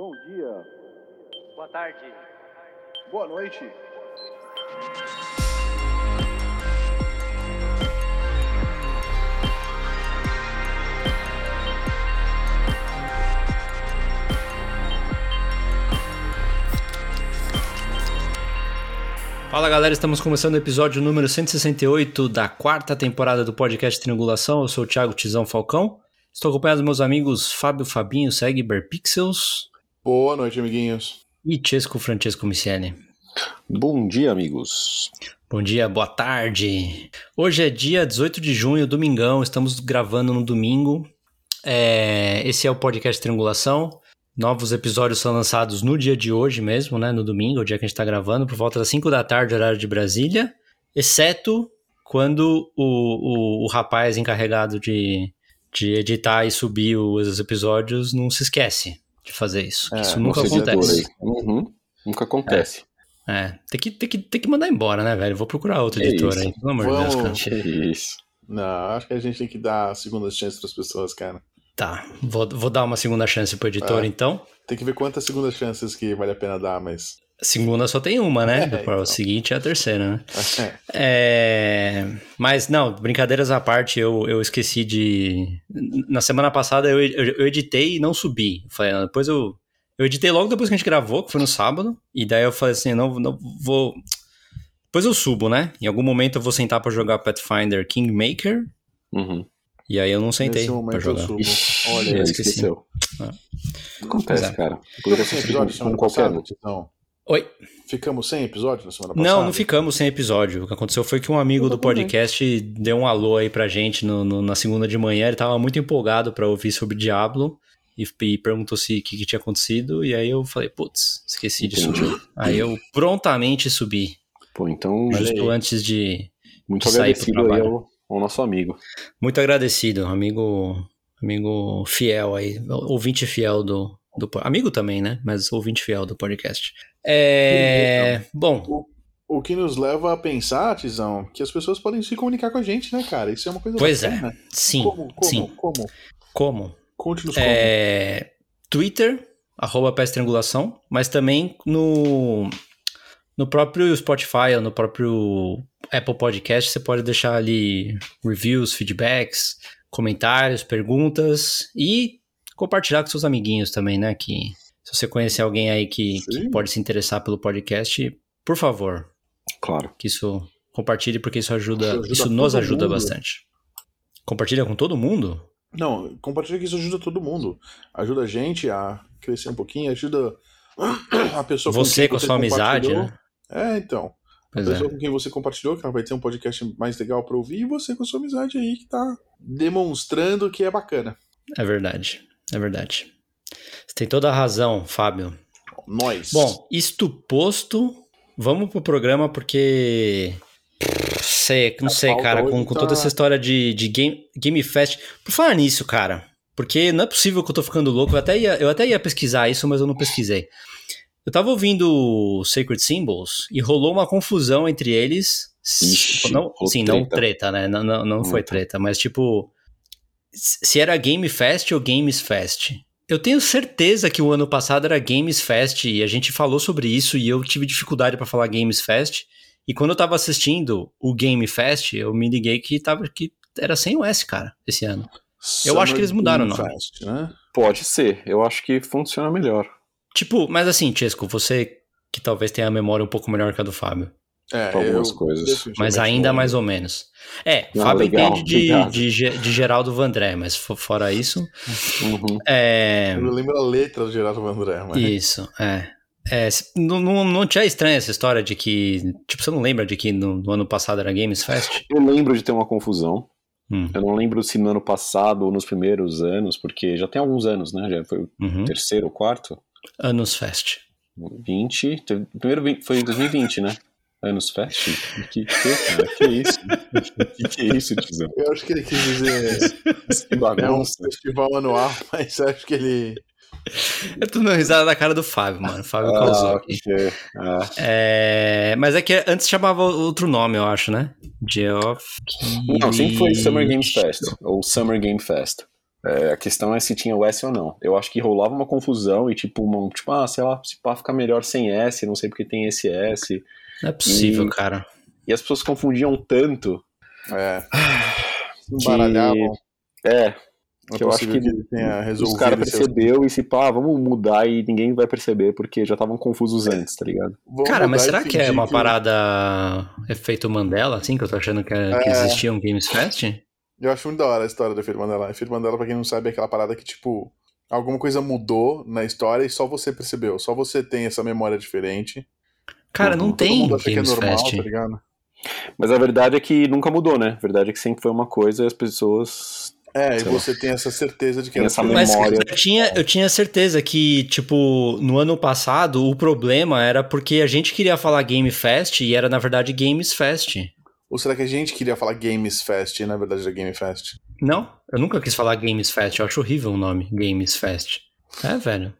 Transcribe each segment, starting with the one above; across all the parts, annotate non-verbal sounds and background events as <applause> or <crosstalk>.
Bom dia. Boa tarde. Boa noite. Fala galera, estamos começando o episódio número 168 da quarta temporada do podcast Triangulação. Eu sou o Thiago Tizão Falcão. Estou acompanhado dos meus amigos Fábio Fabinho, Segber Pixels Boa noite, amiguinhos. e Chesco Francesco Miciani. Bom dia, amigos. Bom dia, boa tarde. Hoje é dia 18 de junho, domingão, estamos gravando no domingo. É, esse é o podcast Triangulação. Novos episódios são lançados no dia de hoje mesmo, né? No domingo, o dia que a gente tá gravando, por volta das 5 da tarde, horário de Brasília. Exceto quando o, o, o rapaz encarregado de, de editar e subir os episódios não se esquece de fazer isso. É, isso nunca acontece. Uhum. Nunca acontece. É, tem que, tem, que, tem que mandar embora, né, velho? Vou procurar outro É isso. aí, pelo amor de Deus, cara. Vamos. Que isso. Não, acho que a gente tem que dar segundas chances para as pessoas, cara. Tá, vou, vou dar uma segunda chance pro editor, É. então. Tem que ver quantas segundas chances que vale a pena dar, mas. Segunda só tem uma, né? É, então. O seguinte é a terceira, né? É, É, Mas, não, brincadeiras à parte, eu, eu esqueci de. Na semana passada eu, eu, eu editei e não subi. Eu Falei, não, depois eu. Eu editei logo depois que a gente gravou, que foi no sábado. E daí eu falei assim: não, não vou. Depois eu subo, né? Em algum momento eu vou sentar pra jogar Pathfinder Kingmaker. Uhum. E aí eu não sentei nesse pra momento eu jogar. subo. Olha, eu aí, esqueci. esqueceu. Ah. Acontece, é. cara. Poderia ser episódio com, qualquer um. Titão? Oi? Ficamos sem episódio na semana passada? Não, não ficamos sem episódio. O que aconteceu foi que um amigo do podcast deu um alô aí pra gente no, no- na segunda de manhã. Ele tava muito empolgado pra ouvir sobre Diablo e, e perguntou se o que, que tinha acontecido. E aí eu falei, putz, esqueci de Entendi. subir. Aí eu prontamente subi, Pô, então, justo aí. antes de. muito de sair pro agradecido aí trabalho. ao, ao nosso amigo. Muito agradecido, amigo, amigo fiel aí, ouvinte fiel do, do. Amigo também, né? Mas ouvinte fiel do podcast. É. Bom, O que nos leva a pensar, Tizão, que as pessoas podem se comunicar com a gente, né, cara? Isso é uma coisa Pois é. bacana. sim, Como, como, sim. como? Como? Conte-nos como. É, Twitter, arroba Pés Triangulação, mas também no, no próprio Spotify ou no próprio Apple Podcast, você pode deixar ali reviews, feedbacks, comentários, perguntas e compartilhar com seus amiguinhos também, né? Que se você conhecer alguém aí que, que pode se interessar pelo podcast, por favor, Claro. que isso compartilhe, porque isso ajuda, Isso ajuda isso nos ajuda mundo. bastante. Compartilha com todo mundo? Não, compartilha que isso ajuda todo mundo. Ajuda a gente a crescer um pouquinho, ajuda a pessoa com Você com a sua amizade, né? É, então. A Pois é. pessoa com quem você compartilhou, que ela vai ter um podcast mais legal pra ouvir, e você com a sua amizade aí que tá demonstrando que é bacana. É verdade, é verdade. Você tem toda a razão, Fábio. Nós. Bom, isto posto, vamos pro programa porque. Sei, não sei, pauta cara, com, com tá- toda essa história de, de game, game Fest. Por falar nisso, cara, porque não é possível que eu tô ficando louco. Eu até ia, eu até ia pesquisar isso, mas eu não pesquisei. Eu tava ouvindo Sacred Symbols e rolou uma confusão entre eles. Ixi, não, sim, não treta. treta, né? Não, não, não foi treta, mas tipo. Se era Game Fest ou Games Fest. Eu tenho certeza que o ano passado era Games Fest e a gente falou sobre isso e eu tive dificuldade pra falar Games Fest. E quando eu tava assistindo o Game Fest, eu me liguei que, tava, que era sem o S, cara, esse ano. eu acho que eles mudaram o Game nome. Fest, né? Pode ser. Eu acho que funciona melhor. Tipo, mas assim, Chesco, você que talvez tenha a memória um pouco melhor que a do Fábio. É, Pra algumas coisas. Mas ainda não- mais ou menos. É, Ah, Fábio legal, entende de, de, de Geraldo Vandré, mas fo- fora isso. Uhum. É. Eu lembro a letra do Geraldo Vandré, mas... Isso, é. É, não, não, não te é estranha essa história de que. Tipo, você não lembra de que no, no ano passado era Games Fest? Eu lembro de ter uma confusão. Hum, Eu não lembro se no ano passado ou nos primeiros anos, porque já tem alguns anos, né? Já foi o uhum. terceiro ou quarto. Anos Fest. 20. teve- O primeiro foi em 2020, né? Anos Fest? Que, que, cara? Que isso? Que, que é isso, tizão? Eu acho que ele quis dizer... É um festival anual, mas acho que ele... Eu tô dando risada da cara do Fábio, mano. Fábio causou Ah, aqui. ok. Ah, É, mas é que antes chamava outro nome, eu acho, né? Geoff. Não, sempre foi Summer Games Fest, ou Summer Game Fest. É, a questão é se tinha o S ou não. Eu acho que rolava uma confusão e tipo, uma, tipo, ah, sei lá, se pá ficar melhor sem S, não sei porque tem esse S. Não é possível, E- cara. E as pessoas confundiam tanto É. que Embaralhavam. é, Não que é eu acho que ele os resolvido caras esse percebeu e se pá, vamos mudar e ninguém vai perceber porque já estavam confusos antes, tá ligado? Vamos Cara, mas será que é uma que- parada efeito Mandela, assim, que eu tô achando que, é- que É. existia um Games Fest? Eu acho muito da hora a história do Efeito Mandela. Efeito Mandela, pra quem não sabe, é aquela parada que, tipo, alguma coisa mudou na história e só você percebeu. Só você tem essa memória diferente. Cara, não tem que é normal, Fest. tá ligado? Mas a verdade é que nunca mudou, né? A verdade é que sempre foi uma coisa e as pessoas. É, e Sei lá. você tem essa certeza de que Tem essa memória. eu tinha, eu tinha certeza que, tipo, no ano passado, o problema era porque a gente queria falar Game Fest e era, na verdade, Games Fest. Ou será que a gente queria falar Games Fest e na verdade era Game Fest? Não, eu nunca quis falar Games Fest, eu acho horrível o nome, Games Fest. É, velho.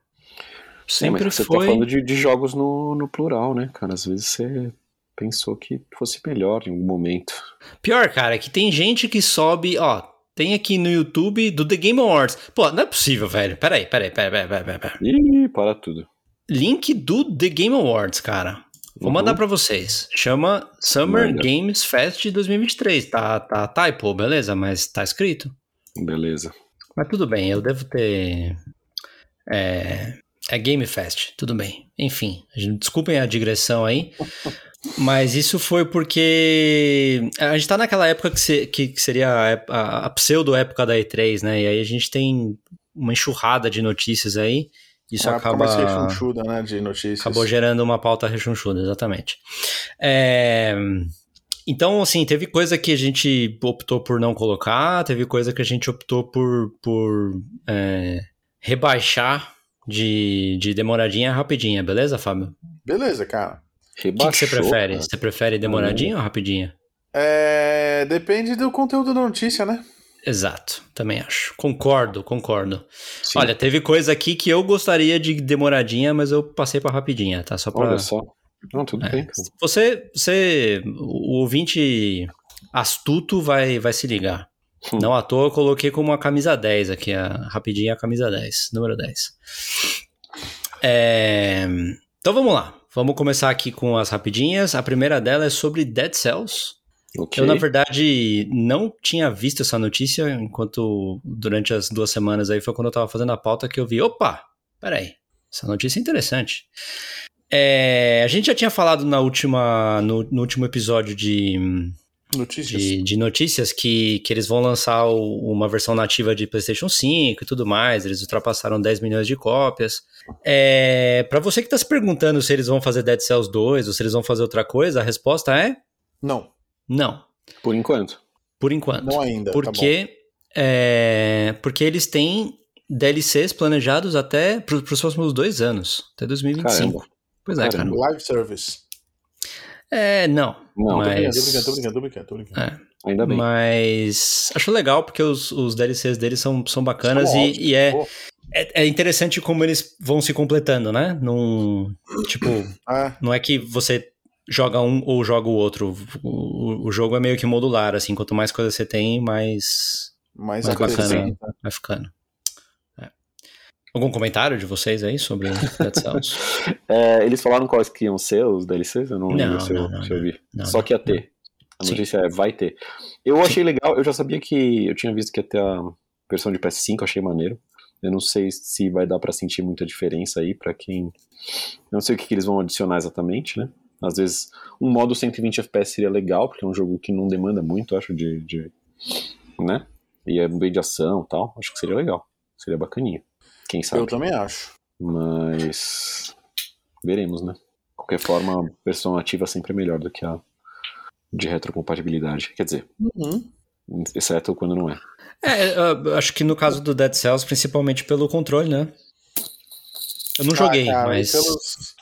Sim, Sempre mas você foi. tá falando de, de jogos no, no plural, né, cara? Às vezes você pensou que fosse melhor em algum momento. Pior, cara, é que tem gente que sobe, ó, tem aqui no YouTube do The Game Awards. Pô, não é possível, velho. Peraí, peraí, peraí, peraí, peraí, peraí. Ih, para tudo. Link do The Game Awards, cara. Vou Uhum. mandar pra vocês. Chama Summer Manda. Games Fest 2023. Tá, tá typo, beleza? Mas tá escrito. Beleza. Mas tudo bem, eu devo ter. É, é Game Fest, tudo bem. Enfim, desculpem a digressão aí. <laughs> Mas isso foi porque a gente tá naquela época que, se- que- que seria a, a- a pseudo-época da E3, né? E aí a gente tem uma enxurrada de notícias aí. Isso mais acaba, rechonchuda, né, de notícias. acabou gerando uma pauta rechonchuda, exatamente. É, Então, assim, teve coisa que a gente optou por não colocar, teve coisa que a gente optou por, por é, rebaixar de, de demoradinha a rapidinha, beleza, Fábio? Beleza, cara. O que, você prefere? cara. Você prefere demoradinha ou rapidinha? É, depende do conteúdo da notícia, né? Exato, também acho. Concordo, concordo. Sim. Olha, teve coisa aqui que eu gostaria de demoradinha, mas eu passei pra rapidinha, tá? Só pra... Olha só. Não, tudo É. bem. Você, você, o ouvinte astuto vai, vai se ligar. Hum. Não à toa eu coloquei como a camisa 10 aqui, a rapidinha a camisa 10, número 10. É, então vamos lá. Vamos começar aqui com as rapidinhas. A primeira dela é sobre Dead Cells. Ok. Eu, na verdade, não tinha visto essa notícia enquanto durante as duas semanas aí foi quando eu tava fazendo a pauta que eu vi, opa, peraí, essa notícia é interessante. É, a gente já tinha falado na última, no, no último episódio de, Notícias. de, de notícias que, que eles vão lançar o- uma versão nativa de PlayStation 5 e tudo mais. Eles ultrapassaram 10 milhões de cópias. É, para você que tá se perguntando se eles vão fazer Dead Cells 2 ou se eles vão fazer outra coisa, a resposta é Não, não, Por enquanto. por enquanto. não ainda. tá bom. Porque, é, porque eles têm DLCs planejados até para os próximos dois anos, até 2025. Caramba. Pois é, cara. Caramba. Live service. É, não. Não, Tô brincando, mas, tô brincando, tô brincando, tô brincando, tô brincando. É. Ainda bem. mas acho legal porque os, os DLCs deles são, são bacanas São e, ótimos, e é, pô. é, é interessante como eles vão se completando, né? Num, tipo, Ah, não é que você joga um ou joga o outro. O, o jogo é meio que modular, assim. Quanto mais coisa você tem, mais, mais mais bacana vai ficando. Algum comentário de vocês aí sobre Dead Cells? <laughs> É, eles falaram quais que iam ser os DLCs? Eu não lembro Não, se, eu, não, se eu vi. não, Só que ia ter. A Sim. notícia é vai ter. Eu achei legal, eu já sabia que. Eu tinha visto que ia ter a versão de PS5, achei maneiro. Eu não sei se vai dar pra sentir muita diferença aí pra quem. Eu não sei o que, que eles vão adicionar exatamente, né? Às vezes um modo 120 FPS seria legal, porque é um jogo que não demanda muito, eu acho, de. de né? E é bem de ação e tal. Acho que seria legal. Seria bacaninha. Quem sabe? Eu também acho. Mas veremos, né? De qualquer forma, a versão ativa sempre é melhor do que a de retrocompatibilidade. Quer dizer, Uhum. exceto quando não é. É, acho que no caso do Dead Cells, principalmente pelo controle, né? Eu não Ah, joguei, cara, e mas. pelos-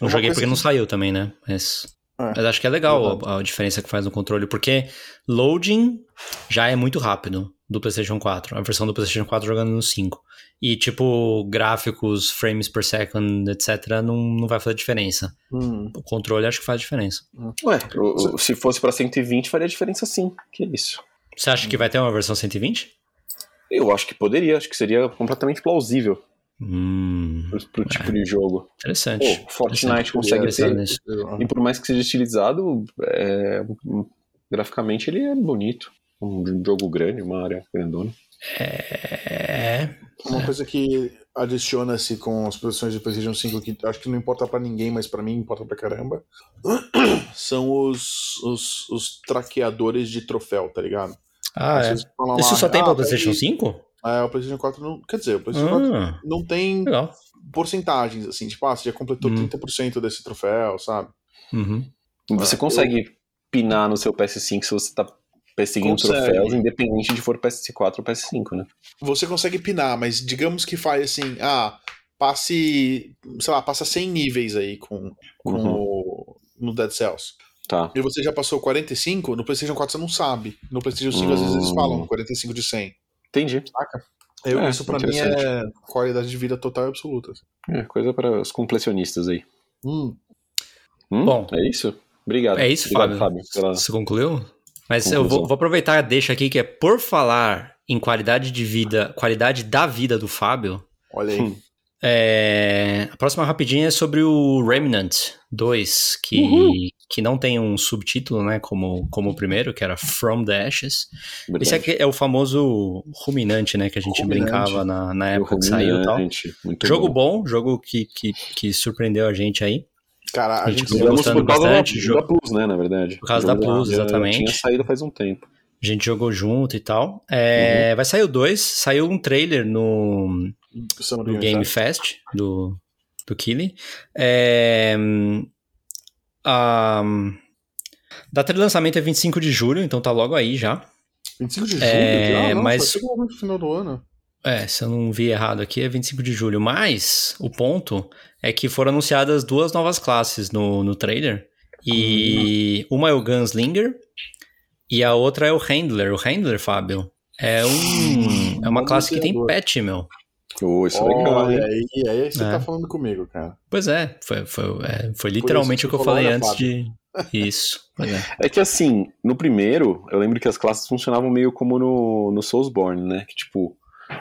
Não joguei porque não saiu também, né? Mas. É, Mas acho que é legal a, a diferença que faz no controle, porque loading já é muito rápido do PlayStation 4, a versão do PlayStation 4 jogando no 5. E, tipo, gráficos, frames per second, etc., não, não vai fazer diferença. Hum. O controle acho que faz diferença. Ué, o- o- se fosse pra 120 faria diferença sim. Que isso? Você acha que vai ter uma versão 120? Eu acho que poderia, acho que seria completamente plausível Hum, pro, pro tipo de jogo. interessante. Pô, Fortnite consegue Interessante ter, nisso. e por mais que seja estilizado, é, graficamente ele é bonito. Um jogo grande, uma área grandona. É. Uma coisa que adiciona-se com as produções de PlayStation 5 que acho que não importa pra ninguém, mas pra mim importa pra caramba, <clears throat> são os, os, os traqueadores de troféu, tá ligado? Ah, é. falam Isso lá, só tem ah, pra PlayStation pegue- 5? É, o PlayStation 4 não. Quer dizer, o PlayStation 4 Ah, não tem legal. porcentagens, assim, tipo, ah, você já completou Hum. 30% desse troféu, sabe? Uhum. Você Ah, consegue pinar no seu PS5 se você tá perseguindo Consegue. troféus, independente de for PS4 ou PS5, né? Você consegue pinar, mas digamos que faz assim, ah, passe, sei lá, passa 100 níveis aí com, com Uhum. o, no Dead Cells. Tá. E você já passou 45, no PlayStation 4 você não sabe. No PlayStation 5 às vezes eles Hum. falam 45 de 100. Entendi. Eu, É, isso pra mim é qualidade de vida total e absoluta. É, coisa para os completionistas aí. Hum, Hum, Bom. É isso? Obrigado. É isso, Obrigado, Fábio. pela... Você concluiu? Mas eu vou, vou aproveitar a deixa aqui que é por falar em qualidade de vida, qualidade da vida do Fábio. olha aí. Hum. é, a próxima rapidinha é sobre o Remnant 2, que, que não tem um subtítulo, né, como, como o primeiro, que era From the Ashes. Verdade. Esse aqui é o famoso ruminante, né, que a gente Ruminante. brincava na, na O época que saiu e tal. Muito Jogo bom. bom, jogo que, que, que surpreendeu a gente aí. Cara, a gente gente. Jogamos por causa da, bastante, da jogo- Plus, né, na verdade. Por causa da Plus, já exatamente. Tinha saído faz um tempo. A gente jogou junto e tal. É, Uhum. Vai sair o 2, saiu um trailer no, no Game Fest. Do, do Killy. É, a data de lançamento é 25 de julho, então tá logo aí já. 25 de julho? É, ah, não, mas- final do ano. É, se eu não vi errado aqui, é 25 de julho. Mas o ponto é que foram anunciadas duas novas classes no, no trailer. E uma é o Gunslinger e a outra é o Handler. O Handler, Fábio, é, um, é uma Nome classe que tem patch, meu. Oh, isso é legal, Olha aí, aí você É. tá falando comigo, cara. Pois é, foi, foi, é, foi literalmente o que eu falei né, antes Fábio? de. Isso, é. É que assim, no primeiro, eu lembro que as classes funcionavam meio como no, no Soulsborne, né? Que tipo,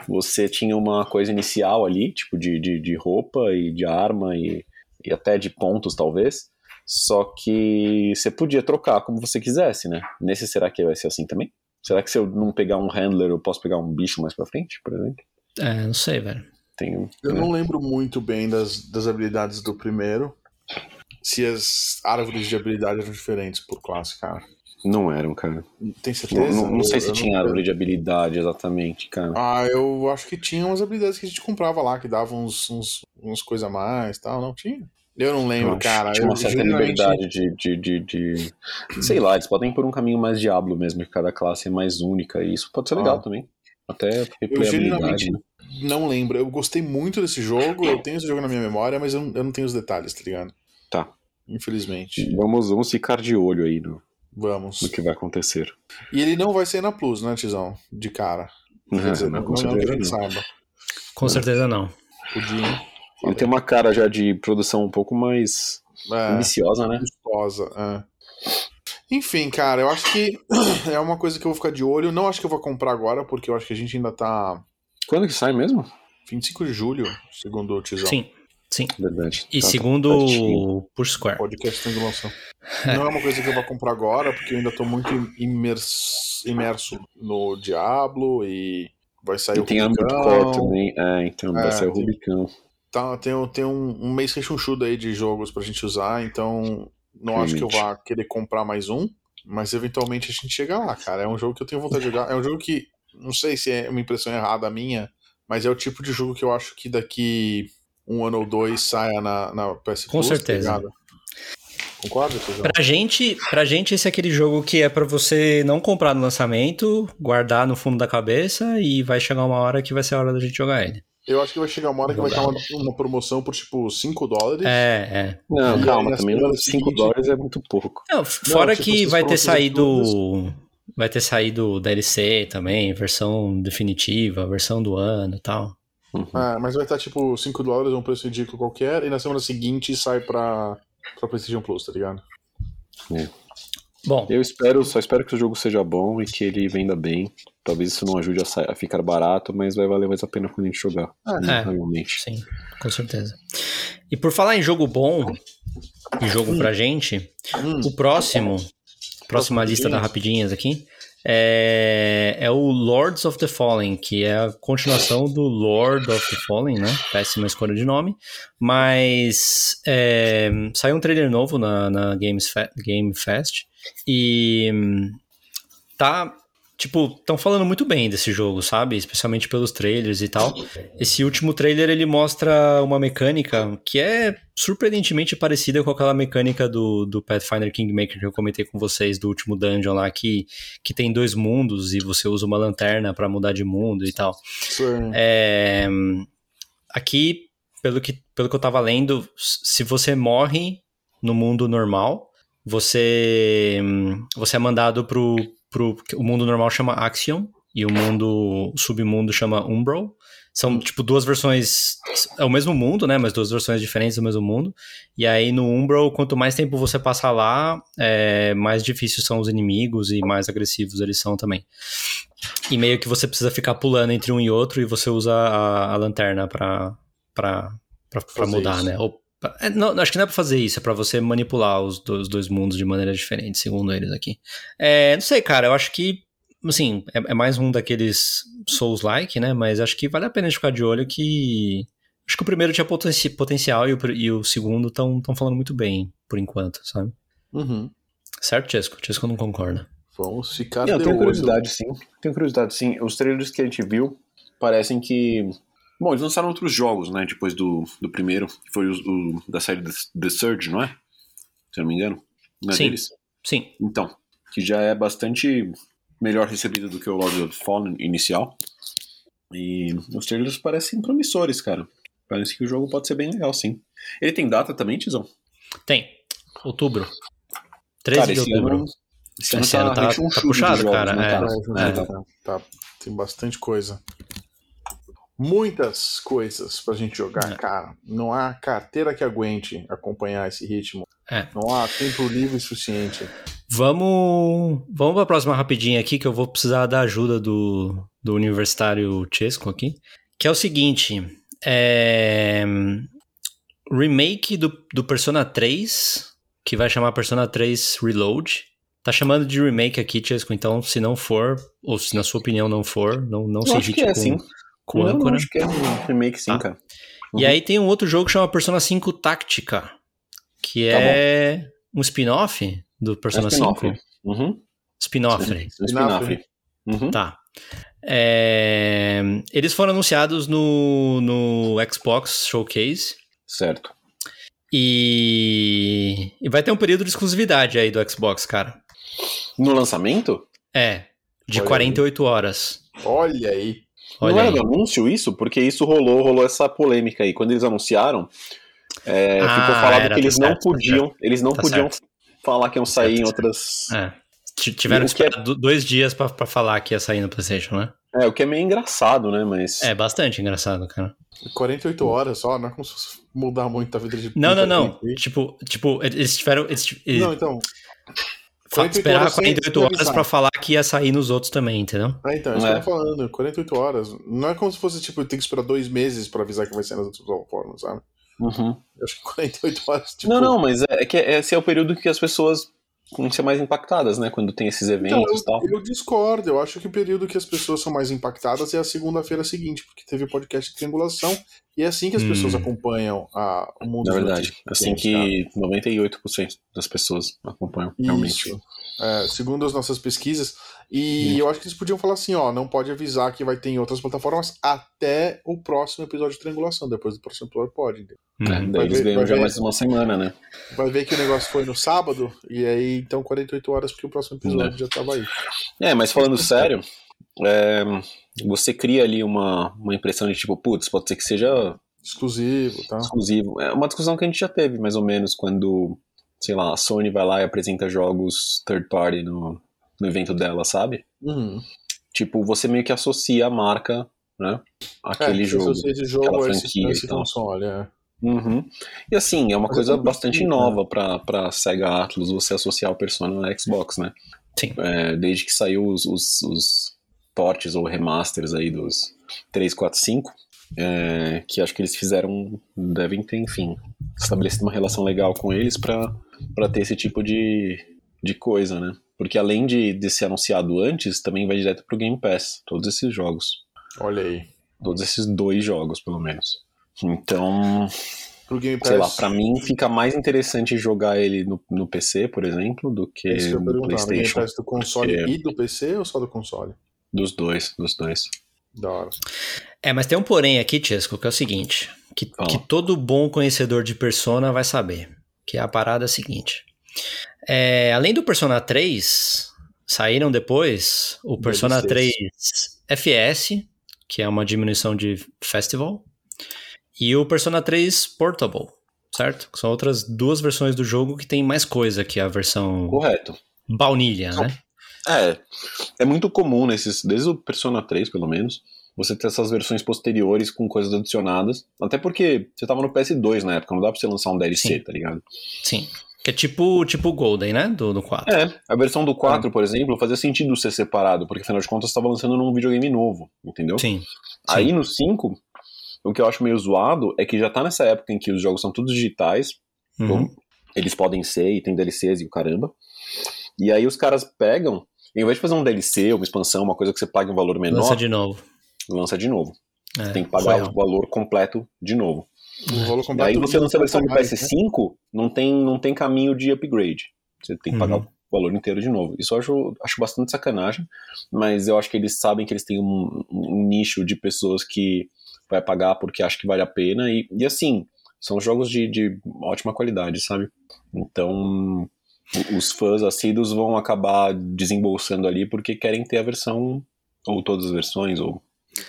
você tinha uma coisa inicial ali, tipo, de, de, de roupa e de arma e, e até de pontos, talvez. Só que você podia trocar como você quisesse, né? Nesse será que vai ser assim também? Será que se eu não pegar um handler, eu posso pegar um bicho mais pra frente, por exemplo? É, não sei, velho. Tem, Eu né? não lembro muito bem das, das habilidades do primeiro. Se as árvores de habilidade eram diferentes por classe, cara. Não eram, cara. Tem Não, certeza? não- não sei Eu- se eu tinha árvore de habilidade exatamente, cara. Ah, eu acho que tinha umas habilidades que a gente comprava lá, que davam uns, uns, uns coisa a mais e tal. Não tinha? Eu não lembro, Eu cara. Tinha uma Eu certa genuinamente- liberdade de, de, de, de- Sei lá, eles podem ir por um caminho mais diablo mesmo, que cada classe é mais única, e isso pode ser legal Ah. também. Até replayabilidade. genuinamente- né? Não lembro. Eu gostei muito desse jogo, eu tenho esse jogo na minha memória, mas eu, eu não tenho os detalhes, tá ligado? Tá. Infelizmente. Vamos, vamos ficar de olho aí no, Vamos. no que vai acontecer. E ele não vai ser na Plus, né, Tizão? De cara. Quer dizer, não, não, com não, que a certeza gente não. saiba. Com certeza não. Podia. Ele tem uma cara já de produção um pouco mais É, ambiciosa, né? custosa. É. Enfim, cara, eu acho que <clears throat> é uma coisa que eu vou ficar de olho. Não acho que eu vou comprar agora, porque eu acho que a gente ainda tá Quando que sai mesmo? 25 de julho, segundo o Tizão. Sim, sim. Verdade. E Tá- segundo pertinho. o Push Square. Podcast tem relação. Não é uma coisa que eu vou comprar agora, porque eu ainda tô muito imerso, imerso no Diablo e vai sair E o tem Rubicão. Core também. É, então, vai É, sair o tem- Rubicão. Tá, tem, tem um, um mês rechonchudo aí de jogos pra gente usar, então não acho que eu Realmente. vá querer comprar mais um, mas eventualmente a gente chega lá, cara. É um jogo que eu tenho vontade de jogar. É um jogo que, não sei se é uma impressão errada minha, mas é o tipo de jogo que eu acho que daqui um ano ou dois saia na, na PS Com Plus, tá certeza. ligado? Concorda? Pra gente, pra gente, esse é aquele jogo que é pra você não comprar no lançamento, guardar no fundo da cabeça e vai chegar uma hora que vai ser a hora da gente jogar ele. Eu acho que vai chegar uma hora que vai estar uma, uma promoção por tipo 5 dólares. É, é. Não, E calma, também semana 5 seguinte- dólares é muito pouco. Não, fora tipo, que vai ter saído. Vai ter saído DLC também, versão definitiva, versão do ano e tal. Uhum. É, mas vai estar tipo 5 dólares, um preço ridículo qualquer, e na semana seguinte sai pra, pra PlayStation Plus, tá ligado? Bom, Eu espero, só espero que o jogo seja bom e que ele venda bem. Talvez isso não ajude a, a ficar barato, mas vai valer mais a pena quando a gente jogar. É. Realmente. sim, com certeza. E por falar em jogo bom e jogo pra gente, Hum, o próximo, próxima lista da Rapidinhas aqui, é, é o Lords of the Fallen, que é a continuação do Lord of the Fallen, né? Péssima escolha de nome. Mas é, saiu um trailer novo na, na Games Fe- Game Fest e hum, tá. Tipo, estão falando muito bem desse jogo, sabe? Especialmente pelos trailers e tal. Esse último trailer ele mostra uma mecânica que é surpreendentemente parecida com aquela mecânica do, do Pathfinder Kingmaker que eu comentei com vocês do último dungeon lá, que, que tem dois mundos e você usa uma lanterna pra mudar de mundo e tal. isso é- aqui, pelo que, pelo que eu tava lendo, se você morre no mundo normal, você, você é mandado pro, pro. O mundo normal chama Axiom e o mundo o submundo chama Umbral. São, tipo, duas versões. É o mesmo mundo, né? Mas duas versões diferentes do mesmo mundo. E aí no Umbral, quanto mais tempo você passar lá, é, mais difíceis são os inimigos e mais agressivos eles são também. E meio que você precisa ficar pulando entre um e outro e você usa a, a lanterna pra, pra, pra, pra mudar, isso. né? Ou, não, acho que não é pra fazer isso, é pra você manipular os dois, dois mundos de maneira diferente, segundo eles aqui. É, não sei, cara, eu acho que, assim, é, é mais um daqueles Souls-like, né? Mas acho que vale a pena a gente ficar de olho que. Acho que o primeiro tinha potenci- potencial e o, e o segundo estão falando muito bem, por enquanto, sabe? Uhum. Certo, Chesco? Chesco não concorda. Vamos ficar Não, de tenho olho. curiosidade, sim. Tenho curiosidade, sim. Os trailers que a gente viu parecem que. Bom, eles lançaram outros jogos, né? Depois do, do primeiro, que foi o, o da série The, Surge, não é? Se eu não me engano. Não é Sim. deles? Sim, Então, que já é bastante melhor recebido do que o Lord of the Fallen inicial. E os trailers parecem promissores, cara. Parece que o jogo pode ser bem legal, sim. Ele tem data também, Tizão? tem. Outubro. 13 Cara, de outubro. ano, esse ano Esse ano tá- rechonchudo tá de puxado, jogos, cara, não é. tá? É, É. tá, tá. Tem bastante coisa. Muitas coisas pra gente jogar, É. cara. Não há carteira que aguente acompanhar esse ritmo. É. Não há tempo livre suficiente. Vamos, vamos para a próxima rapidinha aqui, que eu vou precisar da ajuda do, do universitário Chesco aqui. Que é o seguinte: é, remake do, do Persona 3, que vai chamar Persona 3 Reload. Tá chamando de remake aqui, Chesco, então se não for, ou se na sua opinião não for, não, não se Eu irrite é, com, sim. Com Não, não, âncora. acho que é um remake, sim, Tá. cara. E aí tem um outro jogo que chama Persona 5 Tactica, que Tá é um spin-off do Persona É spin-off. 5. Uhum. Spin-off. Um spin-off. Uhum. Tá. É, Eles foram anunciados no, no Xbox Showcase Certo. e... e vai ter um período de exclusividade aí do Xbox, cara. No lançamento? É, de Olha 48 horas. Olha aí. Olha não era aí. do anúncio isso? Porque isso rolou, rolou essa polêmica aí. Quando eles anunciaram, é, Ah, ficou falado era, que eles tá não certo, tá podiam, eles não Tá podiam certo. falar que iam sair Certo, em outras. É. Tiveram que é- esperar do- dois dias pra, pra falar que ia sair no PlayStation, né? É, o que é meio engraçado, né? Mas. É bastante engraçado, cara. 48 horas só, não é como se fosse mudar muito a vida de Não, não, não. Tipo, tipo, eles tiveram. Eles, eles Não, então. Fa- 48 esperar horas sem- 48 sem horas pra falar que ia sair nos outros também, entendeu? Ah, então, é isso É. que eu tô falando. 48 horas. Não é como se fosse, tipo, tem que esperar dois meses pra avisar que vai ser nas outras plataformas, sabe? Uhum. Eu acho que 48 horas, tipo. Não, não, mas é, é que esse é o período que as pessoas vão ser mais impactadas, né? Quando tem esses Então, eventos e tal. eu, eu discordo. Eu acho que o período que as pessoas são mais impactadas é a segunda-feira seguinte, porque teve o podcast de triangulação e é assim que as Hum. pessoas acompanham a, o mundo Na verdade. Assim que 98% das pessoas acompanham, realmente. Isso. É, segundo as nossas pesquisas. E eu acho que eles podiam falar assim, ó, não pode avisar que vai ter em outras plataformas até o próximo episódio de triangulação. Depois do próximo episódio pode. Hum. É, daí eles ver- ganham já ver. mais uma semana, né? Vai ver que o negócio foi no sábado, e aí então 48 horas, porque o próximo episódio já tava aí. É, mas falando <laughs> sério, é, você cria ali uma, uma impressão de tipo, putz, pode ser que seja Exclusivo, tá? exclusivo. É uma discussão que a gente já teve, mais ou menos, quando, sei lá, a Sony vai lá e apresenta jogos third party no, no evento dela, sabe? Uhum. Tipo, você meio que associa a marca, né? Aquele é, jogo. Esse jogo, aquela esse, franquia esse e tal. console, é. Uhum. E assim, é uma Mas coisa tô bastante curtindo, nova pra, pra Sega Atlus você associar o Persona na Xbox, né? Sim. É, desde que saiu os, os, os portes ou remasters aí dos 3, 4, 5, é, que acho que eles fizeram, devem ter, enfim, estabelecido uma relação legal com eles pra, pra ter esse tipo de, de coisa, né? Porque além de, de ser anunciado antes, também vai direto pro Game Pass, todos esses jogos. Olha aí. Todos esses dois jogos, pelo menos. Então, Pro Game Pass. sei lá, pra mim fica mais interessante jogar ele no, no PC, por exemplo, do que é isso que no. No Game PlayStation. Pass do console Porque- e do PC ou só do console? Dos dois, dos dois. Da hora. É, mas tem um porém aqui, Chesco, que é o seguinte: que, que todo bom conhecedor de Persona vai saber. Que é a parada seguinte. É, além do Persona 3, saíram depois o Persona DLCs. 3 FS, que é uma diminuição de Festival, e o Persona 3 Portable, certo? Que são outras duas versões do jogo que tem mais coisa que a versão Correto. baunilha, né? É, é muito comum nesses, desde o Persona 3, pelo menos, você ter essas versões posteriores com coisas adicionadas. Até porque você tava no PS2 na época, não dá pra você lançar um DLC, Sim. tá ligado? Sim. Que é tipo tipo o Golden, né? Do, do 4. É, a versão do 4, por exemplo, fazia sentido ser separado, porque afinal de contas você tava lançando num videogame novo, entendeu? Sim. Aí no 5, o que eu acho meio zoado é que já tá nessa época em que os jogos são todos digitais, Uhum. eles podem ser e tem DLCs e o caramba. E aí os caras pegam, em vez de fazer um DLC, uma expansão, uma coisa que você pague um valor menor, Lança lança de novo. de, novo. É, Tem que pagar o valor completo de novo. O valor E completo aí você lança a versão do mais, né? PS5, não tem, não tem caminho de upgrade. Você tem que pagar Uhum. o valor inteiro de novo. Isso eu acho, acho bastante sacanagem, mas eu acho que eles sabem que eles têm um, um nicho de pessoas que vai pagar porque acha que vale a pena. E, e assim, são jogos de, de ótima qualidade, sabe? Então, os fãs assíduos vão acabar desembolsando ali porque querem ter a versão, ou todas as versões, ou...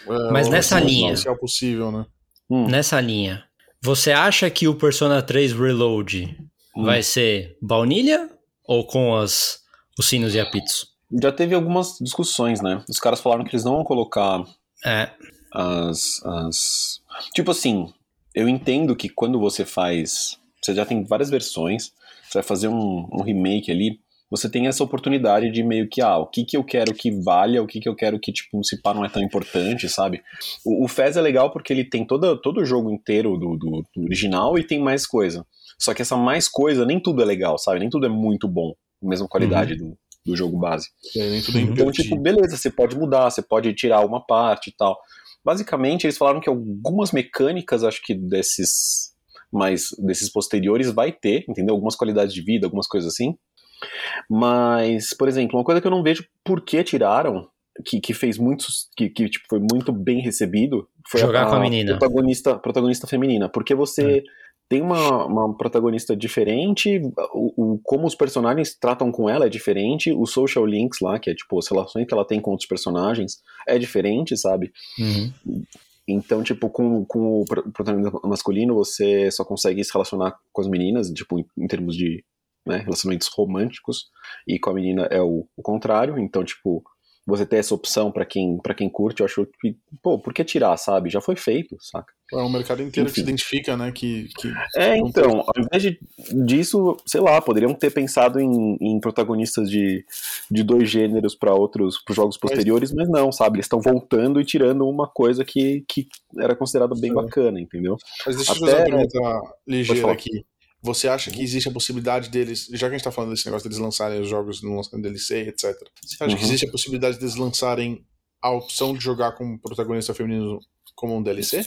É, Mas o nessa linha- possível, né? Hum, Nessa linha, você acha que o Persona 3 Reload hum. vai ser baunilha ou com as, os sinos e apitos? Já teve algumas discussões, né? Os caras falaram que eles não vão colocar É, as, as. Tipo assim, eu entendo que quando você faz. Você já tem várias versões, você vai fazer um, um remake ali, você tem essa oportunidade de meio que, ah, o que que eu quero que valha, o que que eu quero que, tipo, se pá não é tão importante, sabe? O, o Fez é legal porque ele tem todo, todo o jogo inteiro do, do, do original e tem mais coisa. Só que essa mais coisa, nem tudo é legal, sabe? Nem tudo é muito bom, mesma qualidade do, do jogo base. É, nem tudo é Então, invertido. tipo, beleza, você pode mudar, você pode tirar uma parte e tal. Basicamente, eles falaram que algumas mecânicas, acho que desses mais desses posteriores vai ter, entendeu? Algumas qualidades de vida, algumas coisas assim. Mas, por exemplo, uma coisa que eu não vejo por que tiraram, que, que fez muitos, que, que tipo, foi muito bem recebido, foi Jogar com a menina. protagonista, protagonista feminina, porque você tem uma, uma protagonista diferente, o, o- como os personagens tratam com ela é diferente, os social links lá, que é tipo as relações que ela tem com outros personagens, é diferente, sabe? uhum. Então, tipo, com, com o pro- protagonista masculino, você só consegue se relacionar com as meninas, tipo, em, em termos de né, relacionamentos românticos, e com a menina é o, o contrário, então, tipo, você ter essa opção pra quem, pra quem curte, eu acho que, pô, por que tirar, sabe? Já foi feito, saca? É um mercado inteiro que se Enfim. identifica, né? Que, que É, então, ao invés de, disso, sei lá, poderiam ter pensado em, em protagonistas de, de dois gêneros para outros, para jogos posteriores, mas não, sabe? Eles estão voltando e tirando uma coisa que, que era considerada bem Sim. bacana, entendeu? Mas deixa eu Até- fazer uma pergunta ligeira aqui. Você acha que existe a possibilidade deles, já que a gente tá falando desse negócio deles lançarem os jogos, não lançando DLC, etc. Você acha que Uhum. existe a possibilidade deles lançarem a opção de jogar com protagonista feminino como um DLC?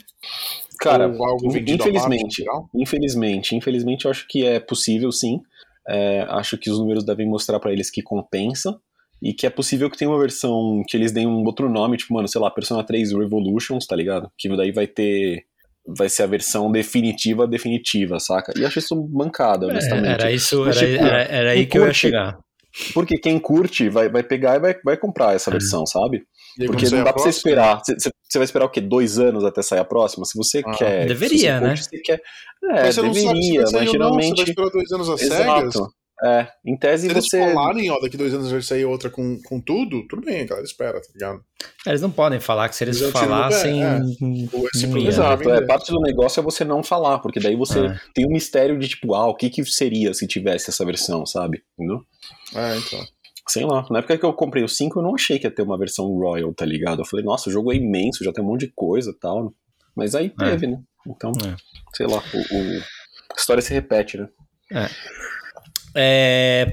Cara, parte, infelizmente, geral? infelizmente, infelizmente eu acho que é possível sim. É, acho que os números devem mostrar para eles que compensa. E que é possível que tenha uma versão que eles deem um outro nome, tipo, mano, sei lá, Persona 3 Revolutions, tá ligado? Que daí vai ter. Vai ser a versão definitiva, definitiva, saca? E acho isso mancada, honestamente. É, era isso, Mas, era, tipo, era, era aí que eu ia curte- chegar. Porque quem curte vai, vai pegar e vai, vai comprar essa É. versão, sabe? Porque não a dá pra você esperar. Você, vai esperar o quê? Dois anos até sair a próxima? Se você Ah, quer. deveria, se você né? curte, Você quer, é, Mas você não sabe se deveria, vai sair mas ou não, você vai geralmente. esperar dois anos às cegas. Exato. É, em tese Se eles você. falarem, ó, daqui dois anos vai sair outra com, com tudo, tudo bem, cara, espera, tá ligado? É, Eles não podem falar que se eles Eles pé, falassem. é. hum, já Exato, é, parte do negócio é você não falar, porque daí você É. tem um mistério de tipo, ah, o que que seria se tivesse essa versão, sabe? Entendeu? É, então. Sei lá, na época que eu comprei o 5, eu não achei que ia ter uma versão Royal, tá ligado? Eu falei, nossa, o jogo é imenso, já tem um monte de coisa e tal. Mas aí É. teve, né? Então, É. sei lá, o, o- a história se repete, né? É,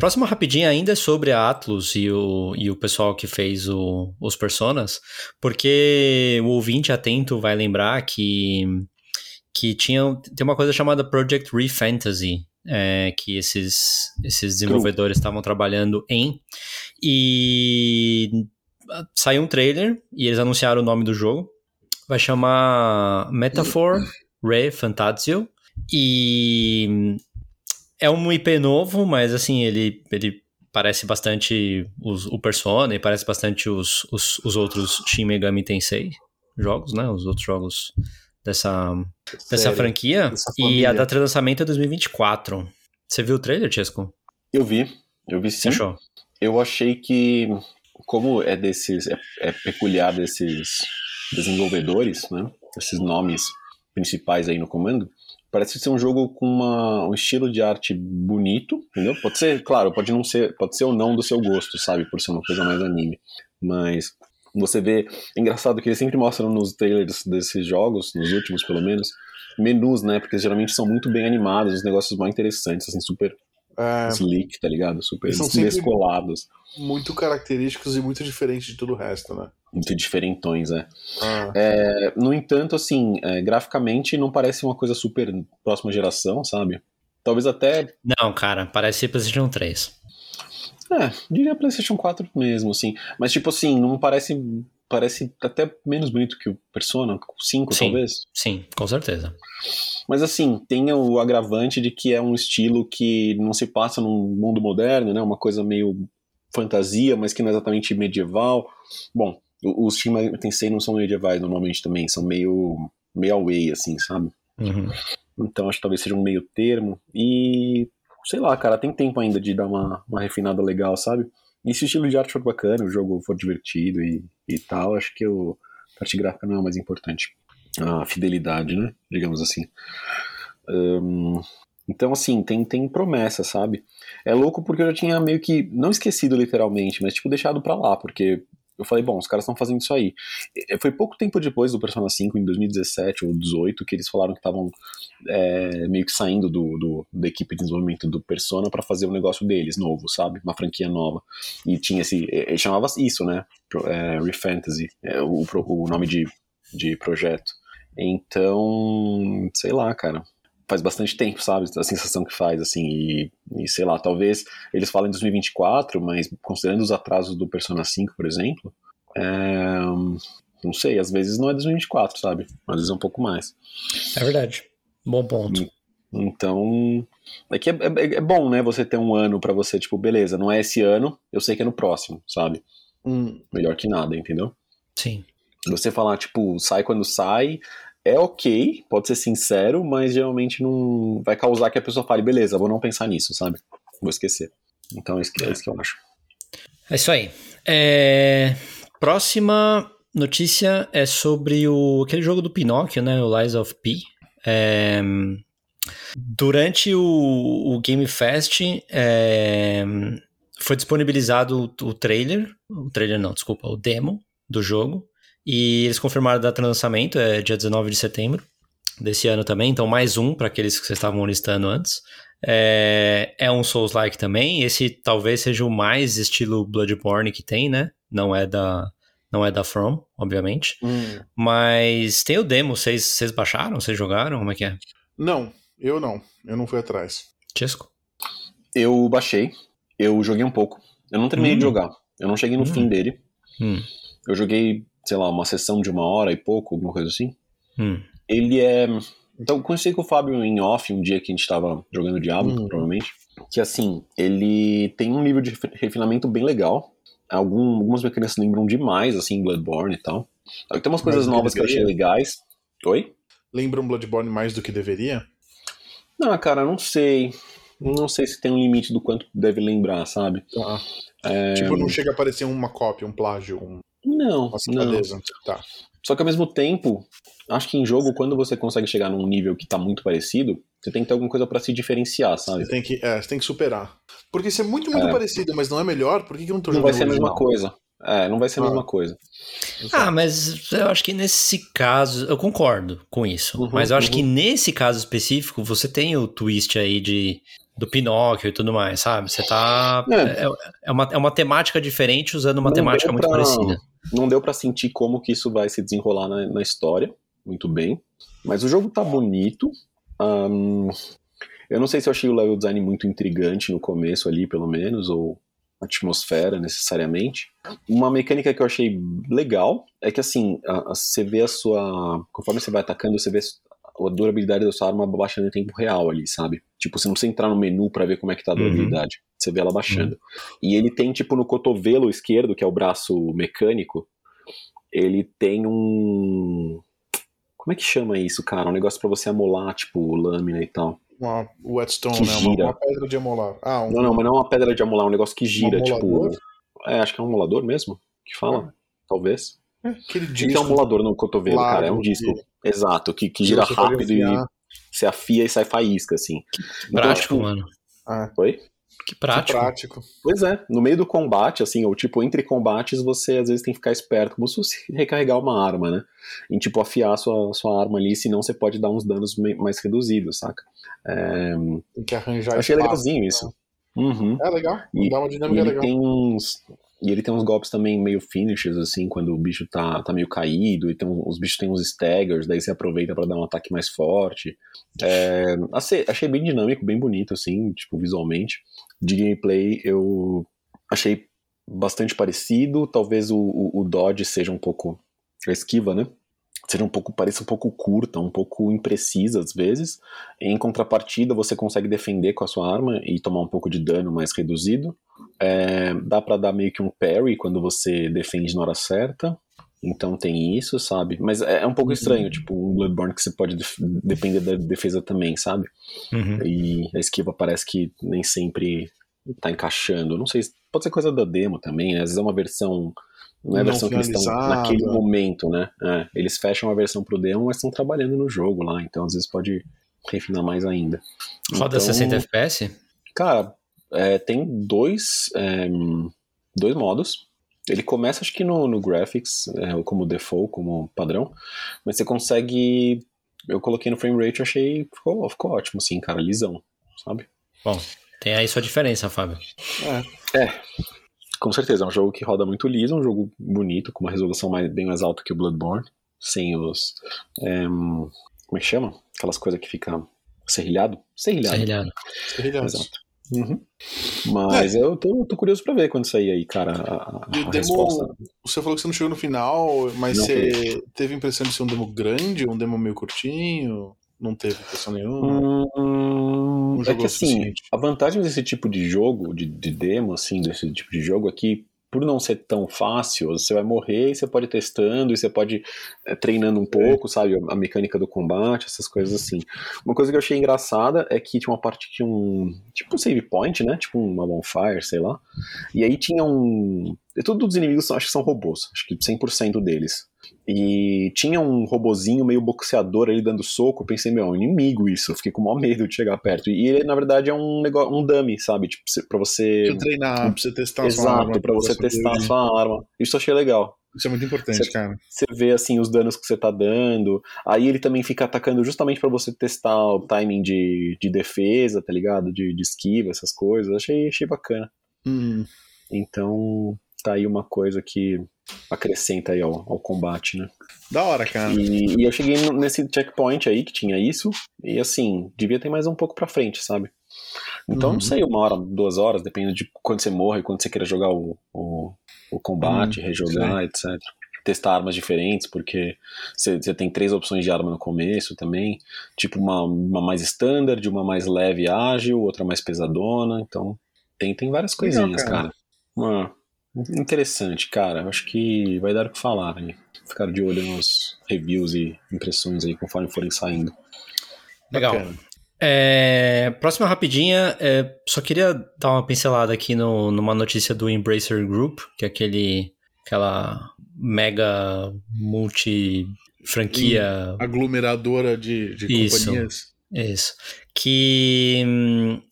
próxima rapidinha ainda é sobre a Atlus e o, e o pessoal que fez o- os personas, porque o ouvinte atento vai lembrar que, que tinha, tem uma coisa chamada Project Refantasy, é, que esses, esses desenvolvedores estavam trabalhando em, e saiu um trailer e eles anunciaram o nome do jogo, vai chamar Metaphor <clears throat> Re Fantasio, e é um IP novo, mas assim, ele, ele parece bastante os- o Persona e parece bastante os, os, os outros Shin Megami Tensei jogos, né? Os outros jogos dessa, dessa franquia. dessa e a data de lançamento é 2024. Você viu o trailer, Chesco? Eu vi, eu vi sim. você achou? Eu achei que, como é desses, é, é peculiar desses desenvolvedores, né? Esses nomes principais aí no comando, parece ser um jogo com uma, um estilo de arte bonito, entendeu? Pode ser, claro, pode não ser, pode ser ou não do seu gosto, sabe? Por ser uma coisa mais anime. Mas você vê, é engraçado que eles sempre mostram nos trailers desses jogos, nos últimos pelo menos, menus, né? Porque geralmente são muito bem animados, os negócios mais interessantes, assim, super É, slick, tá ligado? Super descolados. muito característicos e muito diferentes de todo o resto, né? Muito diferentões, é. Ah, É, no entanto, assim, é, graficamente não parece uma coisa super próxima geração, sabe? Talvez até, Não, cara, parece PlayStation 3. é, diria PlayStation 4 mesmo, assim. Mas, tipo assim, não parece, parece até menos bonito que o Persona 5, Sim. talvez. Sim, com certeza. Mas, assim, tem o agravante de que é um estilo que não se passa num mundo moderno, né? Uma coisa meio fantasia, mas que não é exatamente medieval. Bom, os Shin Megami Tensei não são medievais normalmente também, são meio, meio away, assim, sabe? Uhum. Então acho que talvez seja um meio termo. E sei lá, cara, tem tempo ainda de dar uma, uma refinada legal, sabe? E se o estilo de arte for bacana, o jogo for divertido e, e tal, acho que o a parte gráfica não é o mais importante. A fidelidade, né? Digamos assim. Ahn, então, assim, tem, tem promessa, sabe? É louco porque eu já tinha meio que, não esquecido literalmente, mas tipo, deixado pra lá, porque eu falei, bom, os caras estão fazendo isso aí. Foi pouco tempo depois do Persona 5, em 2017 ou 2018, que eles falaram que estavam é, meio que saindo do, do- da equipe de desenvolvimento do Persona pra fazer um negócio deles novo, sabe? Uma franquia nova. E tinha esse. Chamava isso, né? É, Refantasy, é, o, o nome de, de projeto. Então, sei lá, cara. Faz bastante tempo, sabe? A sensação que faz, assim. E, e sei lá, talvez eles falem 2024, mas considerando os atrasos do Persona 5, por exemplo, é, não sei, às vezes não é 2024, sabe? Às vezes é um pouco mais. É verdade. Bom ponto. Então, é que é, é- é bom, né, você ter um ano pra você, tipo, beleza, não é esse ano, eu sei que é no próximo, sabe? hum, Melhor que nada, entendeu? Sim. Você falar, tipo, sai quando sai, é ok, pode ser sincero, mas geralmente não vai causar que a pessoa fale, beleza, vou não pensar nisso, sabe? Vou esquecer. Então é isso que, é isso que eu acho. É isso aí. É, Próxima notícia é sobre o... aquele jogo do Pinóquio, né? O Lies of P. É, Durante o, o Game Fest é, foi disponibilizado o, o trailer, o trailer não, desculpa, o demo do jogo, e eles confirmaram a data de lançamento, é dia 19 de setembro desse ano também, então mais um para aqueles que vocês estavam listando antes. É, é um Souls-like também, esse talvez seja o mais estilo Bloodborne que tem, né? Não é da, não é da From, obviamente, hum. mas tem o demo, vocês, vocês baixaram, vocês jogaram, como é que é? Não, eu não. Eu não fui atrás. Chesco? Eu baixei, eu joguei um pouco. Eu não terminei Hum. de jogar. Eu não cheguei no Hum. fim dele. Hum, Eu joguei, sei lá, uma sessão de uma hora e pouco, alguma coisa assim. hum, Ele é. Então, eu conheci com o Fábio em off um dia que a gente tava jogando Diablo, Hum. provavelmente. Que assim, ele tem um nível de refi- refinamento bem legal. Algum, algumas mecânicas lembram demais, assim, Bloodborne e tal. Tem umas coisas do que novas que eu achei legais. Oi? Lembra um Bloodborne mais do que deveria? Não, cara, não sei. Não sei se tem um limite do quanto deve lembrar, sabe? Tá. É, Tipo, não chega a aparecer uma cópia, um plágio, um- Não, uma não. safadeza. Tá. Só que ao mesmo tempo, acho que em jogo, quando você consegue chegar num nível que tá muito parecido, você tem que ter alguma coisa pra se diferenciar, sabe? Você tem que, é, você tem que superar. Porque se é muito, muito É. parecido, mas não é melhor, por que, que eu não tô Não jogando vai ser a mesma original? coisa. É, não vai ser a Ah. mesma coisa. Ah, mas eu acho que nesse caso, eu concordo com isso. Uhum, mas eu acho uhum. que nesse caso específico, você tem o twist aí de, do Pinóquio e tudo mais, sabe? Você tá. É. É, é uma, é uma temática diferente usando uma Não temática muito pra- parecida. Não deu pra sentir como que isso vai se desenrolar na, na história, muito bem. Mas o jogo tá bonito. Ahn, eu não sei se eu achei o level design muito intrigante no começo ali, pelo menos, ou a atmosfera necessariamente. Uma mecânica que eu achei legal é que assim, a- a- você vê a sua. Conforme você vai atacando, você vê a durabilidade da sua arma baixando em tempo real ali, sabe? Tipo, você não precisa entrar no menu pra ver como é que tá a Uhum. Você vê ela baixando. E ele tem, tipo, no cotovelo esquerdo, que é o braço mecânico, ele tem um. Como é que chama isso, cara? Um negócio pra você amolar, tipo, lâmina e tal. Uma whetstone, Que né? Gira. uma pedra de amolar. Ah, um, Não, não, mas não é uma pedra de amolar, é um negócio que gira, tipo. amolador? É, acho que é um amolador mesmo que fala. Talvez. é, aquele Ele disco. tem um amolador no cotovelo, largo cara. É um disco. que- Exato, que, que que gira rápido e você afia e sai faísca, assim. Então, Prático, tipo, mano. Ah, Oi? Que que prático. prático. Pois é, no meio do combate, assim, ou tipo, entre combates, você às vezes tem que ficar esperto, como se fosse <laughs> recarregar uma arma, né? Em tipo, afiar sua, sua arma ali, senão você pode dar uns danos mais reduzidos, saca? É, Tem que arranjar achei espaço. legalzinho isso. Uhum. É legal. E- Dá uma dinâmica ele legal. tem uns. E ele tem uns golpes também meio finishes, assim, quando o bicho tá, tá meio caído, e tem, um- os bichos têm uns staggers, daí você aproveita pra dar um ataque mais forte. É, achei, achei bem dinâmico, bem bonito, assim, tipo, visualmente. De gameplay, eu achei bastante parecido. Talvez o, o, o dodge seja um pouco. A esquiva, né? Seja um pouco, pareça um pouco curta, um pouco imprecisa às vezes. Em contrapartida, você consegue defender com a sua arma e tomar um pouco de dano mais reduzido. É, dá pra dar meio que um parry quando você defende na hora certa. Então tem isso, sabe? Mas é, é um pouco estranho, tipo um Bloodborne que você pode def- depender da defesa também, sabe? Uhum. E a esquiva parece que nem sempre tá encaixando. Não sei, se- pode ser coisa da demo também, né? Às vezes é uma versão. Não é a Não versão que eles estão naquele momento, né? É, eles fecham a versão pro demo, mas estão trabalhando no jogo lá, então às vezes pode refinar mais ainda. Roda Então, 60 FPS? Cara, é, tem dois, é, dois modos. Ele começa, acho que no, no graphics, é, como default, como padrão, mas você consegue. Eu coloquei no frame rate e achei. Ficou, ficou ótimo, assim, cara, lisão, sabe? Bom, tem aí sua diferença, Fábio. É. Com certeza, é um jogo que roda muito liso, um jogo bonito, com uma resolução mais, bem mais alta que o Bloodborne, sem os. é, como é que chama? Aquelas coisas que fica serrilhado? Serrilhado. Serrilhado. Exato. Uhum. Mas eu tô, tô curioso pra ver quando sair aí, cara, a, E a o resposta. demo, você falou que você não chegou no final, mas Não você teve a impressão de ser um demo grande, um demo meio curtinho? Não teve impressão nenhuma? Hum, Um é que assim, a vantagem desse tipo de jogo, de, de demo, assim, desse tipo de jogo é que, por não ser tão fácil, você vai morrer e você pode ir testando, e você pode eh, treinando um pouco, sabe? A mecânica do combate, essas coisas assim. Uma coisa que eu achei engraçada é que tinha uma parte que um. Tipo um save point, né? Tipo uma bonfire, sei lá. E aí tinha um. e Todos os inimigos acho que são robôs, acho que 100% deles. E tinha um robozinho meio boxeador ali dando soco. Eu pensei, meu, é um inimigo isso. Eu fiquei com o maior medo de chegar perto. E ele, na verdade, é um negócio, um dummy, sabe? Tipo, pra você. Pra treinar, pra você testar a sua arma. Exato, pra você testar a sua arma. Isso eu achei legal. Isso é muito importante, Você- cara. Você vê assim os danos que você tá dando. Aí ele também fica atacando justamente pra você testar o timing de, de defesa, tá ligado? De, de esquiva, essas coisas. Achei, achei bacana. Hum, Então, tá aí uma coisa que acrescenta aí ao, ao combate, né? da hora, cara. E, e eu cheguei nesse checkpoint aí que tinha isso, e assim, devia ter mais um pouco pra frente, sabe? Então, Uhum. não sei, uma hora, duas horas, depende de quando você morre e quando você queira jogar o, o, o combate, Hum, rejogar, etc. Testar armas diferentes, porque você, você tem três opções de arma no começo também. Tipo, uma, uma mais standard, uma mais leve e ágil, outra mais pesadona. Então, tem, tem várias Legal, coisinhas, cara. cara. Uma, interessante, cara. Acho que vai dar o que falar, né? Ficar de olho nos reviews e impressões aí conforme forem saindo. Legal. É, próxima rapidinha, é, só queria dar uma pincelada aqui no, numa notícia do Embracer Group, que é aquele, aquela mega multi franquia aglomeradora de, de Isso. companhias. Isso. Que hum,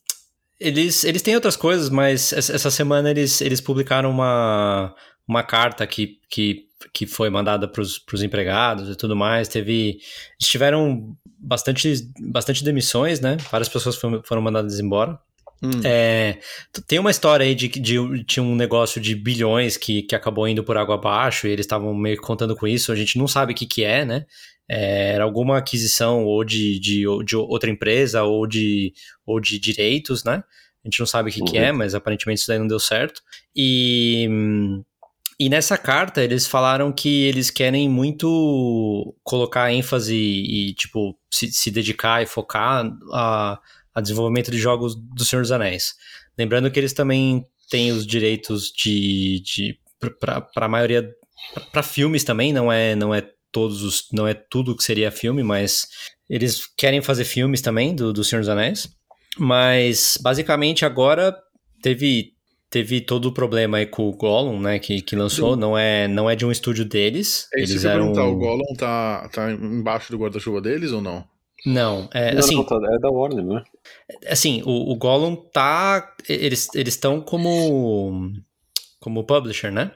eles, eles têm outras coisas, mas essa semana eles, eles publicaram uma, uma carta que, que, que foi mandada para os empregados e tudo mais. Teve. Eles tiveram bastante, bastante demissões, né? Várias pessoas foram, foram mandadas embora. Hum. É, tem uma história aí de que tinha um negócio de bilhões que, que acabou indo por água abaixo e eles estavam meio que contando com isso. A gente não sabe o que, que é, né? É, era alguma aquisição ou de, de, de outra empresa ou de, ou de direitos, né? A gente não sabe o que, que Uhum. é, mas aparentemente isso daí não deu certo. E, e nessa carta eles falaram que eles querem muito colocar ênfase e, tipo, se, se dedicar e focar a, a desenvolvimento de jogos do Senhor dos Anéis. Lembrando que eles também têm os direitos de. de para a maioria. para filmes também, não é, não é todos os. não é tudo que seria filme, mas eles querem fazer filmes também do, do Senhor dos Anéis. Mas basicamente agora teve. Teve todo o problema aí com o Gollum, né, que, que lançou, não é, não é de um estúdio deles. É isso eles eram... perguntar, o Gollum tá, tá embaixo do guarda-chuva deles ou não? Não, é, Não, assim, não, tá- é da Warner, não é? assim, o, o Gollum tá. Eles eles estão como. como publisher, né?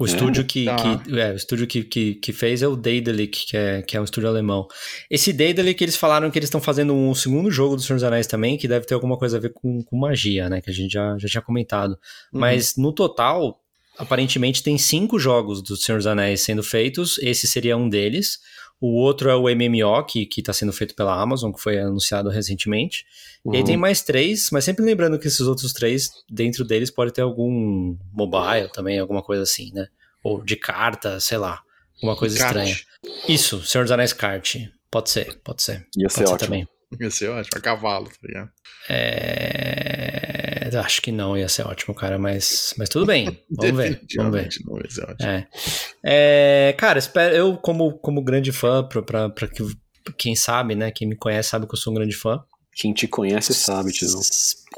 O É? estúdio que, Tá. que, é, o estúdio que, que, que fez é o Daedalic, que é, que é um estúdio alemão. Esse Daedalic, eles falaram que eles estão fazendo um segundo jogo do Senhor dos Anéis também, que deve ter alguma coisa a ver com, com magia, né? Que a gente já, já tinha comentado. Uhum. Mas no total, aparentemente tem cinco jogos do Senhor dos Anéis sendo feitos. Esse seria um deles. O outro é o MMO, que, que tá sendo feito pela Amazon, que foi anunciado recentemente. E aí Uhum. tem mais três, mas sempre lembrando que esses outros três, dentro deles pode ter algum mobile também, alguma coisa assim, né? Ou de carta, sei lá. Alguma coisa Kart. estranha. Isso, Senhor dos Anéis Kart. Pode ser, pode ser. Ia ser Pode ser ótimo. também. Ia ser ótimo, a cavalo, tá ligado? É... Acho que não ia ser ótimo, cara, mas, mas tudo bem. <laughs> Vamos ver. Vamos ver. Não ia ser ótimo. É. É, cara, espero, eu, como, como grande fã, pra, pra, pra que, quem sabe, né? Quem me conhece sabe que eu sou um grande fã. Quem te conhece sabe, Tizão.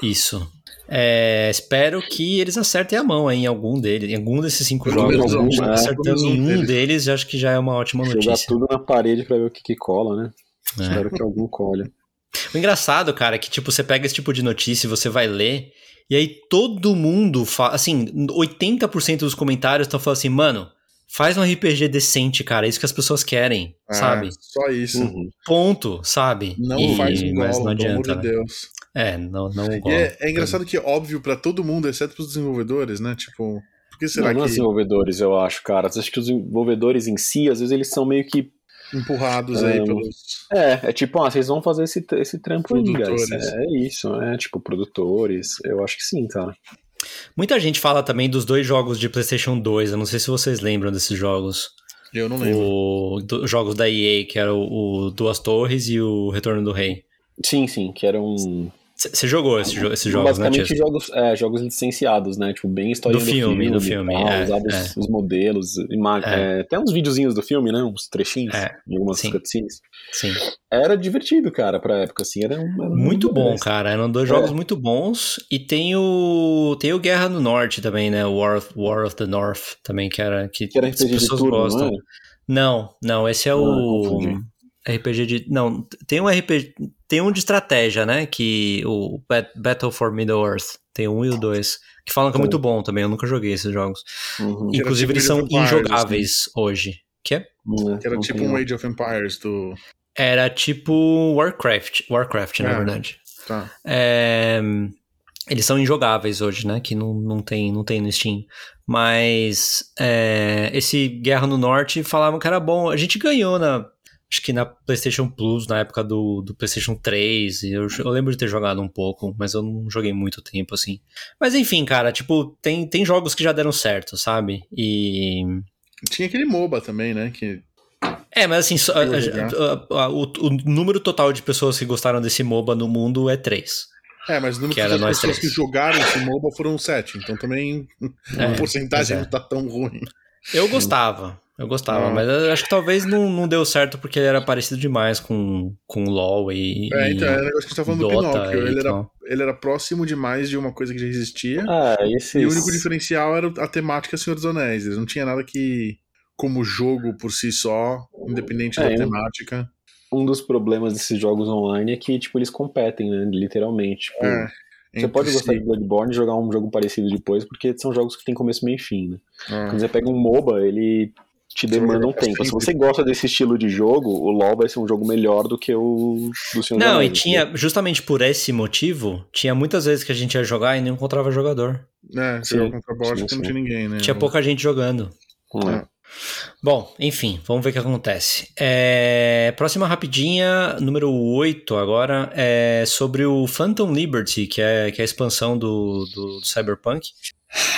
Isso. É, espero que eles acertem a mão aí em algum deles, em algum desses cinco Pelo jogos. menos né? Acertando em um deles. deles, acho que já é uma ótima Jogar notícia. tudo na parede pra ver o que, que cola, né? É. Espero que algum colhe. O engraçado, cara, é que tipo, você pega esse tipo de notícia e você vai ler, e aí todo mundo fala, assim, 80% dos comentários estão falando assim, mano, faz um RPG decente, cara, é isso que as pessoas querem, Ah, sabe? Só isso. Uhum. Ponto, sabe? Não E- faz um Gollum, não pelo amor adianta, de né? Deus. É, não, não o Gollum. é, é engraçado que é óbvio pra todo mundo, exceto pros desenvolvedores, né? Tipo, por que será não, não os que desenvolvedores, eu acho, cara. Acho que os desenvolvedores em si, às vezes eles são meio que. Empurrados aí É, pelos. É, é tipo, ah, vocês vão fazer esse, esse trampo aí. É, é isso, é tipo, produtores. Eu acho que sim, cara. Muita gente fala também dos dois jogos de PlayStation 2. Eu não sei se vocês lembram desses jogos. Eu não lembro. O, do- jogos da EA, que era o, o Duas Torres e o Retorno do Rei. Sim, sim, que eram. Você jogou esse jo- esses jogos, né, basicamente jogos, é, jogos licenciados, né? Tipo, bem história Do filme, do filme, tal, é, usava é. os, os modelos, ima- É. é, até uns videozinhos do filme, né? Uns trechinhos, É, em algumas sim. cutscenes. Sim. Era divertido, cara, pra época, assim. Era, um- era Muito bom, legal. cara. Eram dois É. jogos muito bons. E tem o. Tem o Guerra no Norte também, né? War of, War of the North também, que era. Que, Que era as pessoas turno, gostam. não? Não, não, esse é Ah, o confundi. RPG de. Não, tem um RPG. Tem um de estratégia, né? Que o Bat- Battle for Middle Earth. Tem um e o dois. Que falam que é muito bom também. Eu nunca joguei esses jogos. Uhum. Inclusive, tipo eles Age são injogáveis hoje. Que é? É, Que era tipo um. Age of Empires do. Era tipo Warcraft. Warcraft, na É. verdade. Tá. É, eles são injogáveis hoje, né? Que não, não, tem, não tem no Steam. Mas é, esse Guerra no Norte falavam que era bom. A gente ganhou na. Acho que na PlayStation Plus, na época do, do PlayStation 3. e Eu, eu lembro de ter jogado um pouco, mas eu não joguei muito tempo assim. Mas enfim, cara, tipo, tem, tem jogos que já deram certo, sabe? E. Tinha aquele MOBA também, né? Que É, mas assim, só- a- a- a- o, o número total de pessoas que gostaram desse MOBA no mundo é 3. É, mas o número era de pessoas três. que jogaram esse MOBA foram sete, então também É, <laughs> a porcentagem é. não tá tão ruim. Eu gostava. Eu gostava, Ah. mas eu acho que talvez não, não deu certo porque ele era parecido demais com, com o LoL e. É, então, é o negócio que a gente tá falando do Dota Pinóquio. e Ele era, ele era próximo demais de uma coisa que já existia. Ah, esses... E o único diferencial era a temática Senhor dos Anéis. Ele não tinha nada que, como jogo por si só, independente É, da temática. Um dos problemas desses jogos online é que, tipo, eles competem, né? Literalmente. Tipo, É, Você entre pode gostar si. de Bloodborne e jogar um jogo parecido depois, porque são jogos que tem começo, meio e fim, né? Ah. Quando você pega um MOBA, ele te demanda um tempo. Se você gosta desse estilo de jogo, o LoL vai ser um jogo melhor do que o do Senhor Não, e tinha, entendeu? justamente por esse motivo, tinha muitas vezes que a gente ia jogar e não encontrava jogador. É, você Sim, contra bot sim, não tinha ninguém, né? Tinha pouca gente jogando. É. Bom, enfim, vamos ver o que acontece. É, próxima rapidinha, número 8 agora, é sobre o Phantom Liberty, que é, que é a expansão do, do, do Cyberpunk.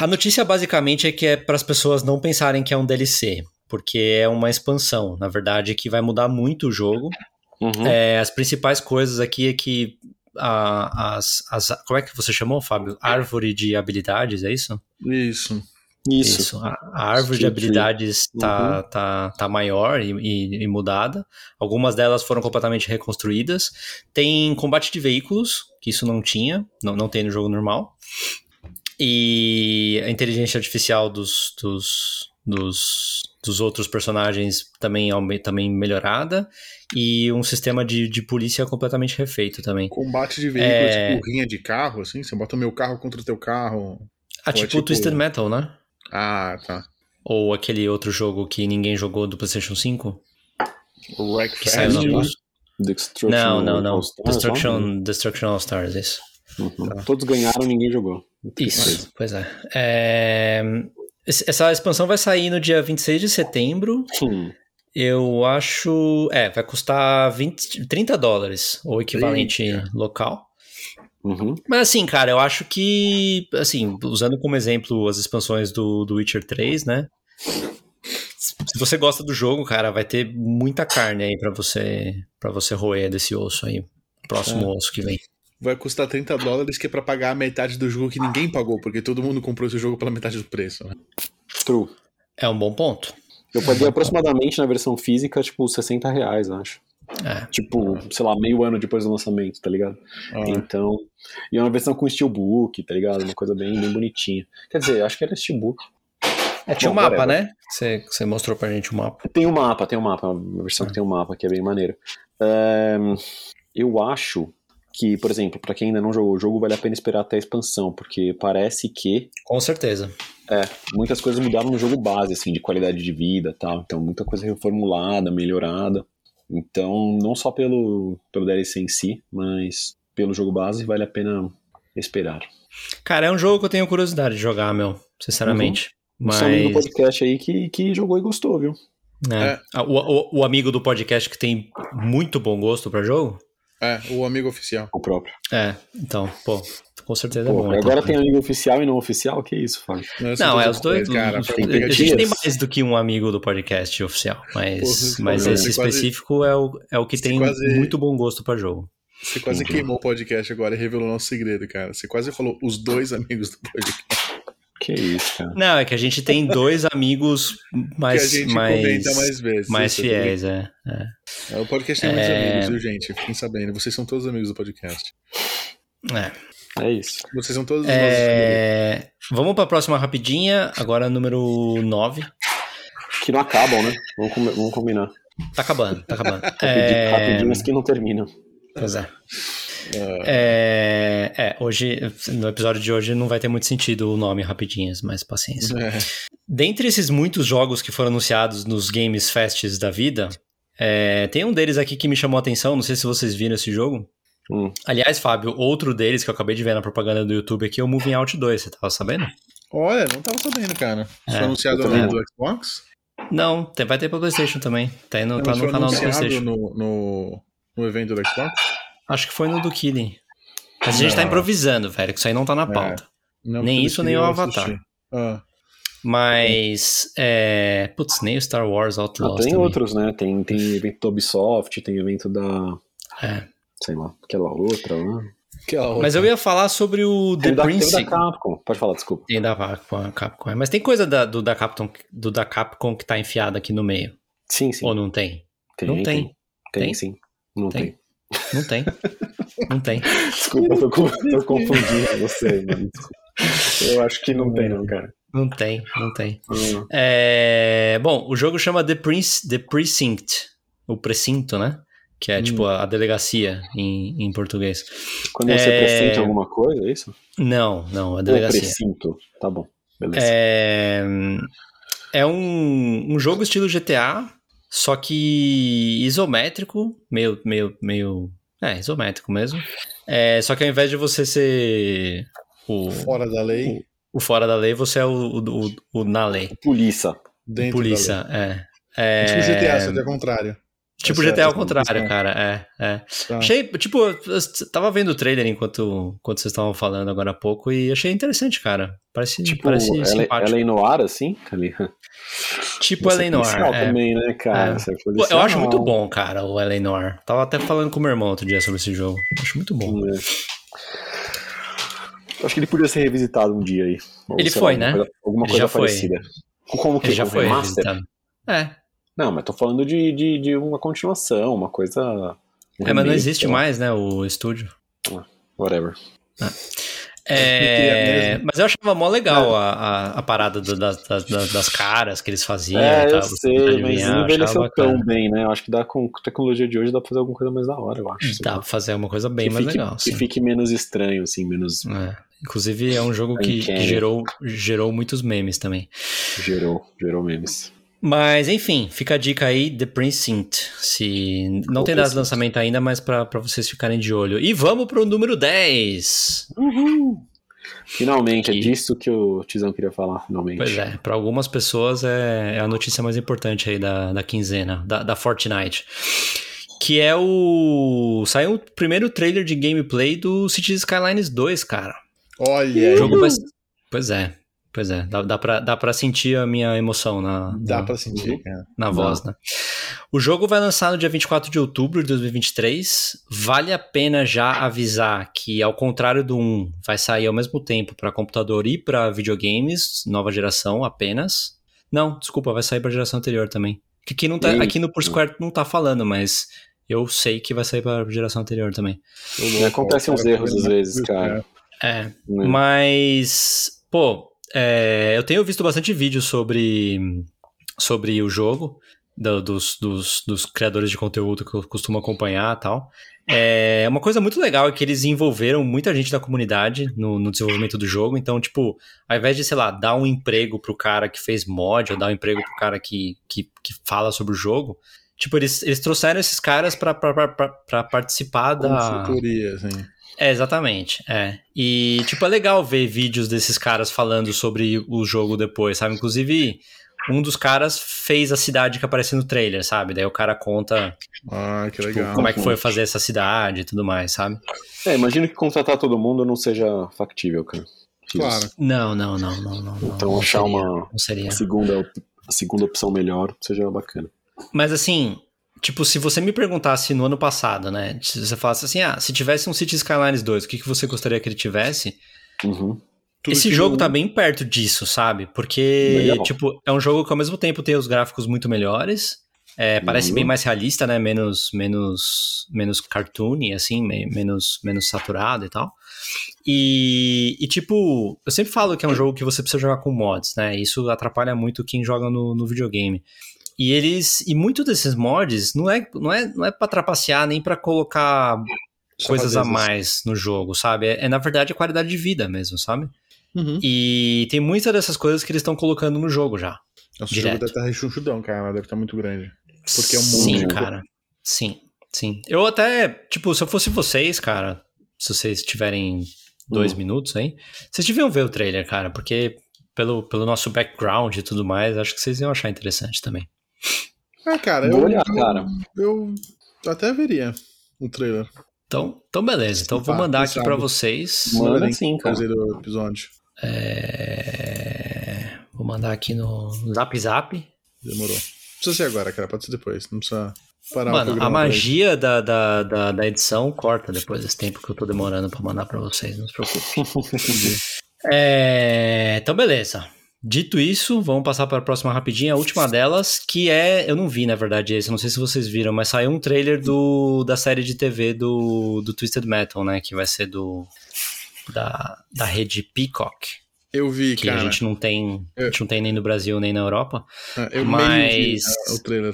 A notícia basicamente é que é para as pessoas não pensarem que é um DLC, porque é uma expansão, na verdade, que vai mudar muito o jogo. Uhum. É, as principais coisas aqui é que a- as, as- Como é que você chamou, Fábio? Árvore de habilidades, é isso? Isso. Isso. A, a árvore de habilidades tá, tá, tá maior e, e- e mudada. Algumas delas foram completamente reconstruídas. Tem combate de veículos, que isso não tinha, não, não tem no jogo normal. E a inteligência artificial dos, dos, dos, dos outros personagens também, também melhorada. E um sistema de, de polícia completamente refeito também. Combate de veículos, É. tipo rinha de carro, assim? Você bota o meu carro contra o teu carro. Ah, é tipo, tipo- Twisted Metal, né? Ah, tá. Ou aquele outro jogo que ninguém jogou do PlayStation 5? O Wreck Que saiu Fest. na- né? Destruction Não, não, não. All Stars, Destruction, Destruction All Stars, isso. Uhum. Todos ganharam, ninguém jogou. Isso, pois é. É, Essa expansão vai sair no dia 26 de setembro. Hum. Eu acho. É, vai custar 20, 30 dólares, ou equivalente Eita. local. Uhum. Mas assim, cara, eu acho que, assim, usando como exemplo as expansões do, do Witcher 3, né? Se você gosta do jogo, cara, vai ter muita carne aí pra você para você roer desse osso aí. Próximo É. osso que vem. Vai custar 30 dólares, que é pra pagar a metade do jogo que ninguém pagou, porque todo mundo comprou esse jogo pela metade do preço. né? True. É um bom ponto. Eu paguei aproximadamente na versão física, tipo, 60 reais, acho. É. Tipo, sei lá, meio ano depois do lançamento, tá ligado? Ah, Então. E é uma versão com steelbook, tá ligado? Uma coisa bem, bem bonitinha. Quer dizer, acho que era steelbook. É, tinha Bom, um mapa, whatever. né? Você, você mostrou pra gente o mapa. Tem um mapa, tem um mapa, uma versão que tem um mapa que é bem maneiro. É, eu acho que, por exemplo, pra quem ainda não jogou o jogo, vale a pena esperar até a expansão, porque parece que Com certeza. muitas coisas mudaram no jogo base, assim, de qualidade de vida e tal. Então, muita coisa reformulada, melhorada. Então, não só pelo, pelo DLC em si, mas pelo jogo base, vale a pena esperar. Cara, é um jogo que eu tenho curiosidade de jogar, meu. Sinceramente. Mas. São amigo do podcast aí que, que jogou e gostou, viu? é. É. Ah, O, o- o amigo do podcast que tem muito bom gosto pra jogo? É, o amigo oficial. O próprio. É, então, pô, com certeza Pô, é bom. então. agora tem amigo oficial e não oficial? Que isso, Fábio? Não, é os dois. Cara, tem um a gente tem mais do que um amigo do podcast oficial, mas, Porra, mas esse quase- específico é, o, é o que tem quase- muito bom gosto pra jogo. Você quase Uhum. queimou o podcast agora e revelou nosso segredo, cara. Você quase falou os dois amigos do podcast. Que isso, cara. Não, é que a gente tem dois <laughs> amigos mais, que a gente mais, comenta mais vezes. mais Isso, fiéis, é. é. É, o podcast tem muitos É. amigos, viu, gente? Fiquem sabendo. Vocês são todos amigos do podcast. é. É isso. Vocês são todos os nossos É, Vamos pra próxima rapidinha, agora número 9. Que não acabam, né? Vamos, com- vamos combinar. Tá acabando, tá acabando. <laughs> Rapidinho, É, Rapidinhas que não terminam. Pois é. Ah, É, é, hoje, no episódio de hoje não vai ter muito sentido o nome Rapidinhas, mas paciência. é. Dentre esses muitos jogos que foram anunciados nos Games Fests da vida, é, tem um deles aqui que me chamou a atenção, não sei se vocês viram esse jogo. Hum. Aliás, Fábio, outro deles que eu acabei de ver na propaganda do YouTube aqui é o Moving Out 2, você tava sabendo? Olha, não tava sabendo, cara. Foi É, anunciado eu no do Xbox? Não, tem- vai ter pra PlayStation também. Tá, Não, tá no foi canal do anunciado PlayStation. no, no, no evento do Xbox? Acho que foi no do Killing. Mas a gente tá Não. improvisando, velho, que isso aí não tá na É. pauta. Não, Nem isso, nem o Avatar. Ah, Mas. É... Putz, nem o Star Wars Ah, Outlaws. tem também. outros, né? Tem, tem evento da Ubisoft, tem evento da. É. Sei lá, aquela outra lá. Mas eu ia falar sobre o The Tem da, Prince. tem da Capcom. Pode falar, desculpa. Tem da Capcom, Capcom. é. Mas tem coisa da, do, da Capcom, do da Capcom que tá enfiada aqui no meio. Sim, sim. Ou não tem? Tem, não tem. Tem, tem, Tem? sim. Não Tem. Não tem. não tem. Desculpa, eu tô, tô confundindo você, mano. Eu acho que não tem, não, cara. Não tem, não tem. Hum. É, bom, o jogo chama The, Prince, The Precinct. O precinto, né? Que é tipo a, a delegacia em, em português. Quando você É. pressente alguma coisa, é isso? Não, não, a delegacia. precinto. Tá bom, beleza. É, é um, um jogo estilo GTA, só que isométrico, meio, meio, meio, é, isométrico mesmo. É, só que ao invés de você ser o, Fora da lei, o fora da lei, você é o, o, o- o na lei. Polícia. dentro Polícia, é. da lei. É, Tipo GTA, que é contrário. Tipo Essa- GTA ao essa contrário, descrição. cara, é, é. Tá. Achei, tipo, eu tava vendo o trailer enquanto, enquanto vocês estavam falando agora há pouco e achei interessante, cara. Parece, Tipo, parece ela, simpático. ela é no ar, assim? Ali. tipo Você é Eleanor. é. também, né, cara? É. É Eu acho muito bom, cara, o Eleanor. Tava até falando com o meu irmão outro dia sobre esse jogo. Acho muito bom. É. Acho que ele podia ser revisitado um dia aí. Ou, Ele sei foi, lá, né? alguma coisa- Alguma Ele coisa já foi. parecida. Como que Ele já um foi revisitado. É. Não, mas tô falando de, de, de uma continuação, uma coisa. um É, mas não existe mais, né, o estúdio. Whatever. É, mas eu achava mó legal a, a, a parada do- das, das, das- caras que eles faziam. É, e tal, eu sei, mas não eu envelheceu tão bem, né? Eu acho que dá, com a tecnologia de hoje dá pra fazer alguma coisa mais da hora, eu acho. Dá pra fazer uma coisa bem que mais fique, legal. Que sim. fique menos estranho, assim, menos. É. Inclusive, é um jogo que, que gerou, gerou muitos memes também. Gerou, gerou memes. Mas, enfim, fica a dica aí, The Precinct. Se não O tem Precinct. lançamento ainda, mas pra, pra vocês ficarem de olho. E vamos pro número 10. Finalmente, Que- é disso que o Tizão queria falar, finalmente. Pois é, pra algumas pessoas é, é a notícia mais importante aí da, da quinzena, da, da Fortnite. Que é o. Saiu o primeiro trailer de gameplay do Cities Skylines 2, cara. Olha, O jogo vai. Pois é, pois é. Dá, dá, pra, dá pra sentir a minha emoção na, dá na, pra sentir, cara. na voz, né? O jogo vai lançar no dia 24 de outubro de 2023. Vale a pena já avisar que, ao contrário do 1, vai sair ao mesmo tempo para computador e para videogames, nova geração apenas. Não, desculpa, vai sair para geração anterior também. Que aqui, não tá, Eita. aqui no Por Square não tá falando, mas eu sei que vai sair para geração anterior também. Acontecem uns erros às vezes, cara. É, Né? Mas, pô, é, eu tenho visto bastante vídeo sobre, sobre o jogo, do- dos, dos, dos criadores de conteúdo que eu costumo acompanhar e tal. É, uma coisa muito legal é que eles envolveram muita gente da comunidade no, no desenvolvimento do jogo. Então, tipo, ao invés de, sei lá, dar um emprego pro cara que fez mod ou dar um emprego pro cara que, que, que fala sobre o jogo, tipo, eles, eles trouxeram esses caras pra participar da. Consultoria, assim. É, exatamente. É. E, tipo, é legal ver vídeos desses caras falando sobre o jogo depois, sabe? Inclusive, um dos caras fez a cidade que aparece no trailer, sabe? Daí o cara conta Ah, que legal. como é que foi fazer essa cidade e tudo mais, sabe? É, imagino que contratar todo mundo não seja factível, cara. Claro. Não, não, não, não, não. não, Então não achar seria, uma- Não seria. A segunda, a segunda opção melhor seja bacana. Mas assim, tipo, se você me perguntasse no ano passado, né? Se você falasse assim, ah, se tivesse um City Skylines 2, o que, que você gostaria que ele tivesse? Uhum. Tudo Esse jogo eu- tá bem perto disso, sabe? Porque, Legal. tipo, é um jogo que ao mesmo tempo tem os gráficos muito melhores. é, parece Uhum. bem mais realista, né? Menos, menos, menos cartoony, assim, me- menos, menos saturado e tal. E, e, tipo, eu sempre falo que é um jogo que você precisa jogar com mods, né? Isso atrapalha muito quem joga no, no videogame. E eles. E muito desses mods não é, não é, não é pra trapacear nem pra colocar coisas a mais no jogo, sabe? É, é, na verdade a qualidade de vida mesmo, sabe? Uhum. E tem muitas dessas coisas que eles estão colocando no jogo já. Nossa, o jogo deve estar rechonchudão, cara. Deve estar muito grande. Porque é um Sim, mundo. cara. Sim, sim. Eu até, tipo, se eu fosse vocês, cara, se vocês tiverem dois Hum. minutos aí, vocês deviam ver o trailer, cara, porque pelo, pelo nosso background e tudo mais, acho que vocês iam achar interessante também. É, cara, Vou eu, olhar, cara. eu até veria o trailer. Então, então beleza. Então eu vou Tá, mandar aqui pra vocês. Manda sim, cara. fazer do episódio. É, Vou mandar aqui no Zap Zap. Demorou. Não precisa ser agora, cara. Pode ser depois. Não precisa. parar o Mano, a magia da, da, da, da edição corta depois desse tempo que eu tô demorando pra mandar pra vocês, não se preocupe. <laughs> É, então, beleza. Dito isso, vamos passar para a próxima rapidinha, a última delas, que é. Eu não vi, na verdade, esse, não sei se vocês viram, mas saiu um trailer do, da série de TV do, do Twisted Metal, né? Que vai ser do. Da, da rede Peacock. Eu vi, Que cara. a gente não tem. A gente não tem nem no Brasil nem na Europa. Ah, Eu Mas- meio vi ah, o trailer.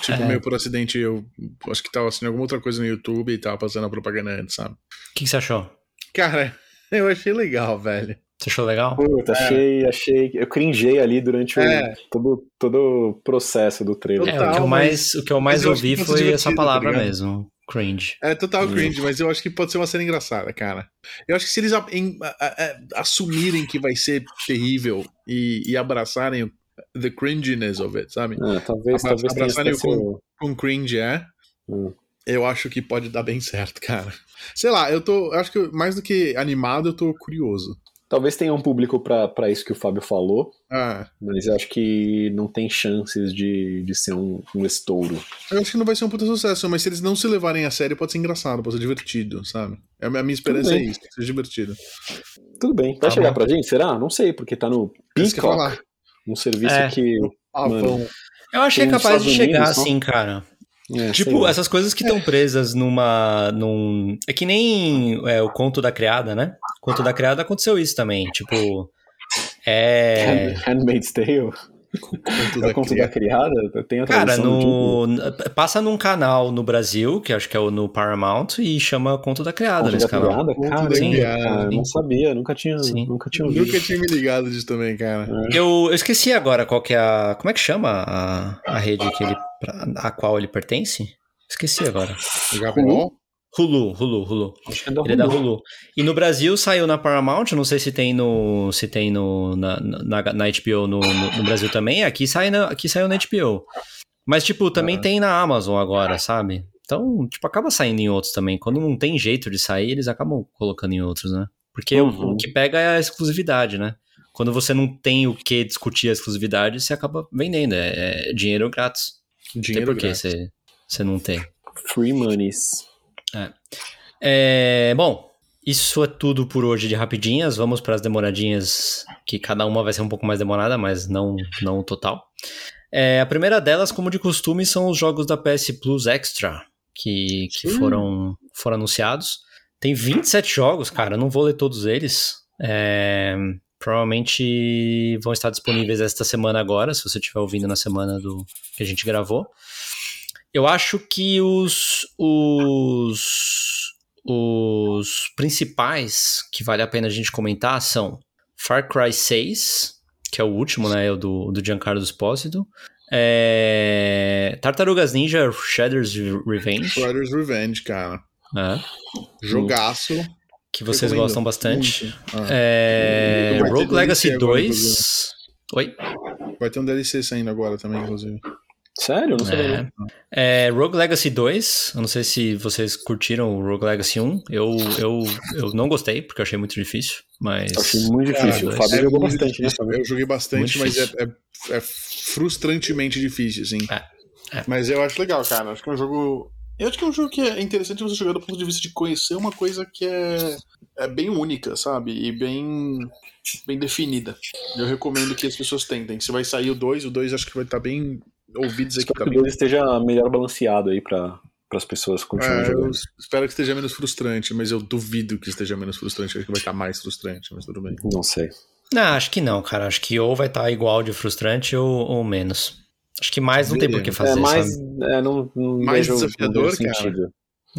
Tipo, É. meio por acidente, eu acho que tava assistindo alguma outra coisa no YouTube e tava passando a propaganda antes, sabe? O que, que você achou? Cara, <laughs> eu achei legal, velho. Você achou legal? Puta, achei, achei. Eu cringei ali durante o, É. todo, todo o processo do trailer. É, o que eu Total, mais, o que eu mais eu ouvi ser foi essa divertido, palavra tá mesmo. Cringe. É total Hum. cringe, mas eu acho que pode ser uma cena engraçada, cara. Eu acho que se eles a- em- a- a- assumirem que vai ser terrível e, e abraçarem o the cringiness of it, sabe? É, talvez, Abra- talvez abraçarem o Com cringe é, Hum. eu acho que pode dar bem certo, cara. Sei lá, eu tô. Eu acho que eu- mais do que animado, eu tô curioso. Talvez tenha um público pra pra isso que o Fábio falou, Ah, mas eu acho que não tem chances de, de ser um, um estouro. eu acho que não vai ser um puta sucesso, mas se eles não se levarem a sério, pode ser engraçado, pode ser divertido, sabe? É A minha esperança é isso, que seja divertido. Tudo bem. Vai Tá chegar bom. pra gente? Será? Não sei, porque tá no Peacock, falar. um serviço É. que. Ah, Mano. Eu achei capaz de chegar Unidos, assim, cara. É, Tipo, essas coisas que estão presas numa. Num... É que nem é, o conto da criada, né? O conto da criada aconteceu isso também. Tipo. É. Hand- Handmaid's Tale. Conto É da o conto da criada? Tem a Cara, no... passa num canal no Brasil, que acho que é o no Paramount, e chama Conto da Criada Conto nesse da canal. criada? Conto da Caramba, criada, cara, eu sim. não sabia, nunca tinha, Sim. nunca tinha ouvido. Nunca tinha me ligado disso também, cara. Eu, eu esqueci agora qual que é a. Como é que chama a, a rede que ele, pra- a qual ele pertence? Esqueci agora. Gabriel? Hulu, Hulu, Hulu. Acho que é da Ele é da Hulu. Hulu. E no Brasil saiu na Paramount, não sei se tem no se tem no na, na, na HBO no, no, no Brasil também. Aqui sai na, aqui saiu na HBO. Mas tipo, também Ah. tem na Amazon agora, sabe? Então, tipo, acaba saindo em outros também. Quando não tem jeito de sair, eles acabam colocando em outros, né? Porque o- Uhum. o que pega é a exclusividade, né? Quando você não tem o que discutir a exclusividade, você acaba vendendo. É, é dinheiro grátis. Não tem Dinheiro por que você, você não tem. Free Monies. É, bom, isso é tudo por hoje de rapidinhas. Vamos para as demoradinhas, que cada uma vai ser um pouco mais demorada, mas não, não o total. É, a primeira delas, como de costume, são os jogos da PS Plus Extra, que, que Sim. foram, foram anunciados. Tem 27 jogos, cara, eu não vou ler todos eles. É, provavelmente vão estar disponíveis esta semana agora, se você estiver ouvindo na semana do que a gente gravou. Eu acho que os, os, os principais que vale a pena a gente comentar são Far Cry 6, que é o último, né? O do, do Giancarlo Esposito. É, Tartarugas Ninja Shredder's Revenge, Shredder's Revenge, cara. né, Jogaço. que vocês Recomendo gostam bastante. Ah, É, Rogue Legacy DLC agora, 2. Oi? Vai ter um DLC saindo agora também, inclusive. Sério? Eu não sabia. não. É, é, Rogue Legacy 2, eu não sei se vocês curtiram o Rogue Legacy 1. Eu, eu, eu não gostei, porque eu achei muito difícil, mas. Eu achei muito difícil. Cara, o Fábio É jogou bastante, né, difícil. Eu joguei bastante, Muito mas é, é- é frustrantemente difícil, assim. É, é. Mas eu acho legal, cara. Acho que é um jogo. Eu acho que é um jogo que é interessante você jogar do ponto de vista de conhecer uma coisa que é, é bem única, sabe? E bem, bem definida. Eu recomendo que as pessoas tentem. Se vai sair o 2, o 2 acho que vai estar bem ouvi dizer que Espero tá que o bem. 2 esteja melhor balanceado aí pra, as pessoas continuarem É, eu jogando. espero que esteja menos frustrante, mas eu duvido que esteja menos frustrante. Acho que vai estar mais frustrante, mas tudo bem. Não sei. Não, acho que não, cara. Acho que ou vai estar igual de frustrante ou, ou menos. Acho que mais não tem por que fazer, é mais. sabe? É, não, não Mais desafiador, cara. sentido.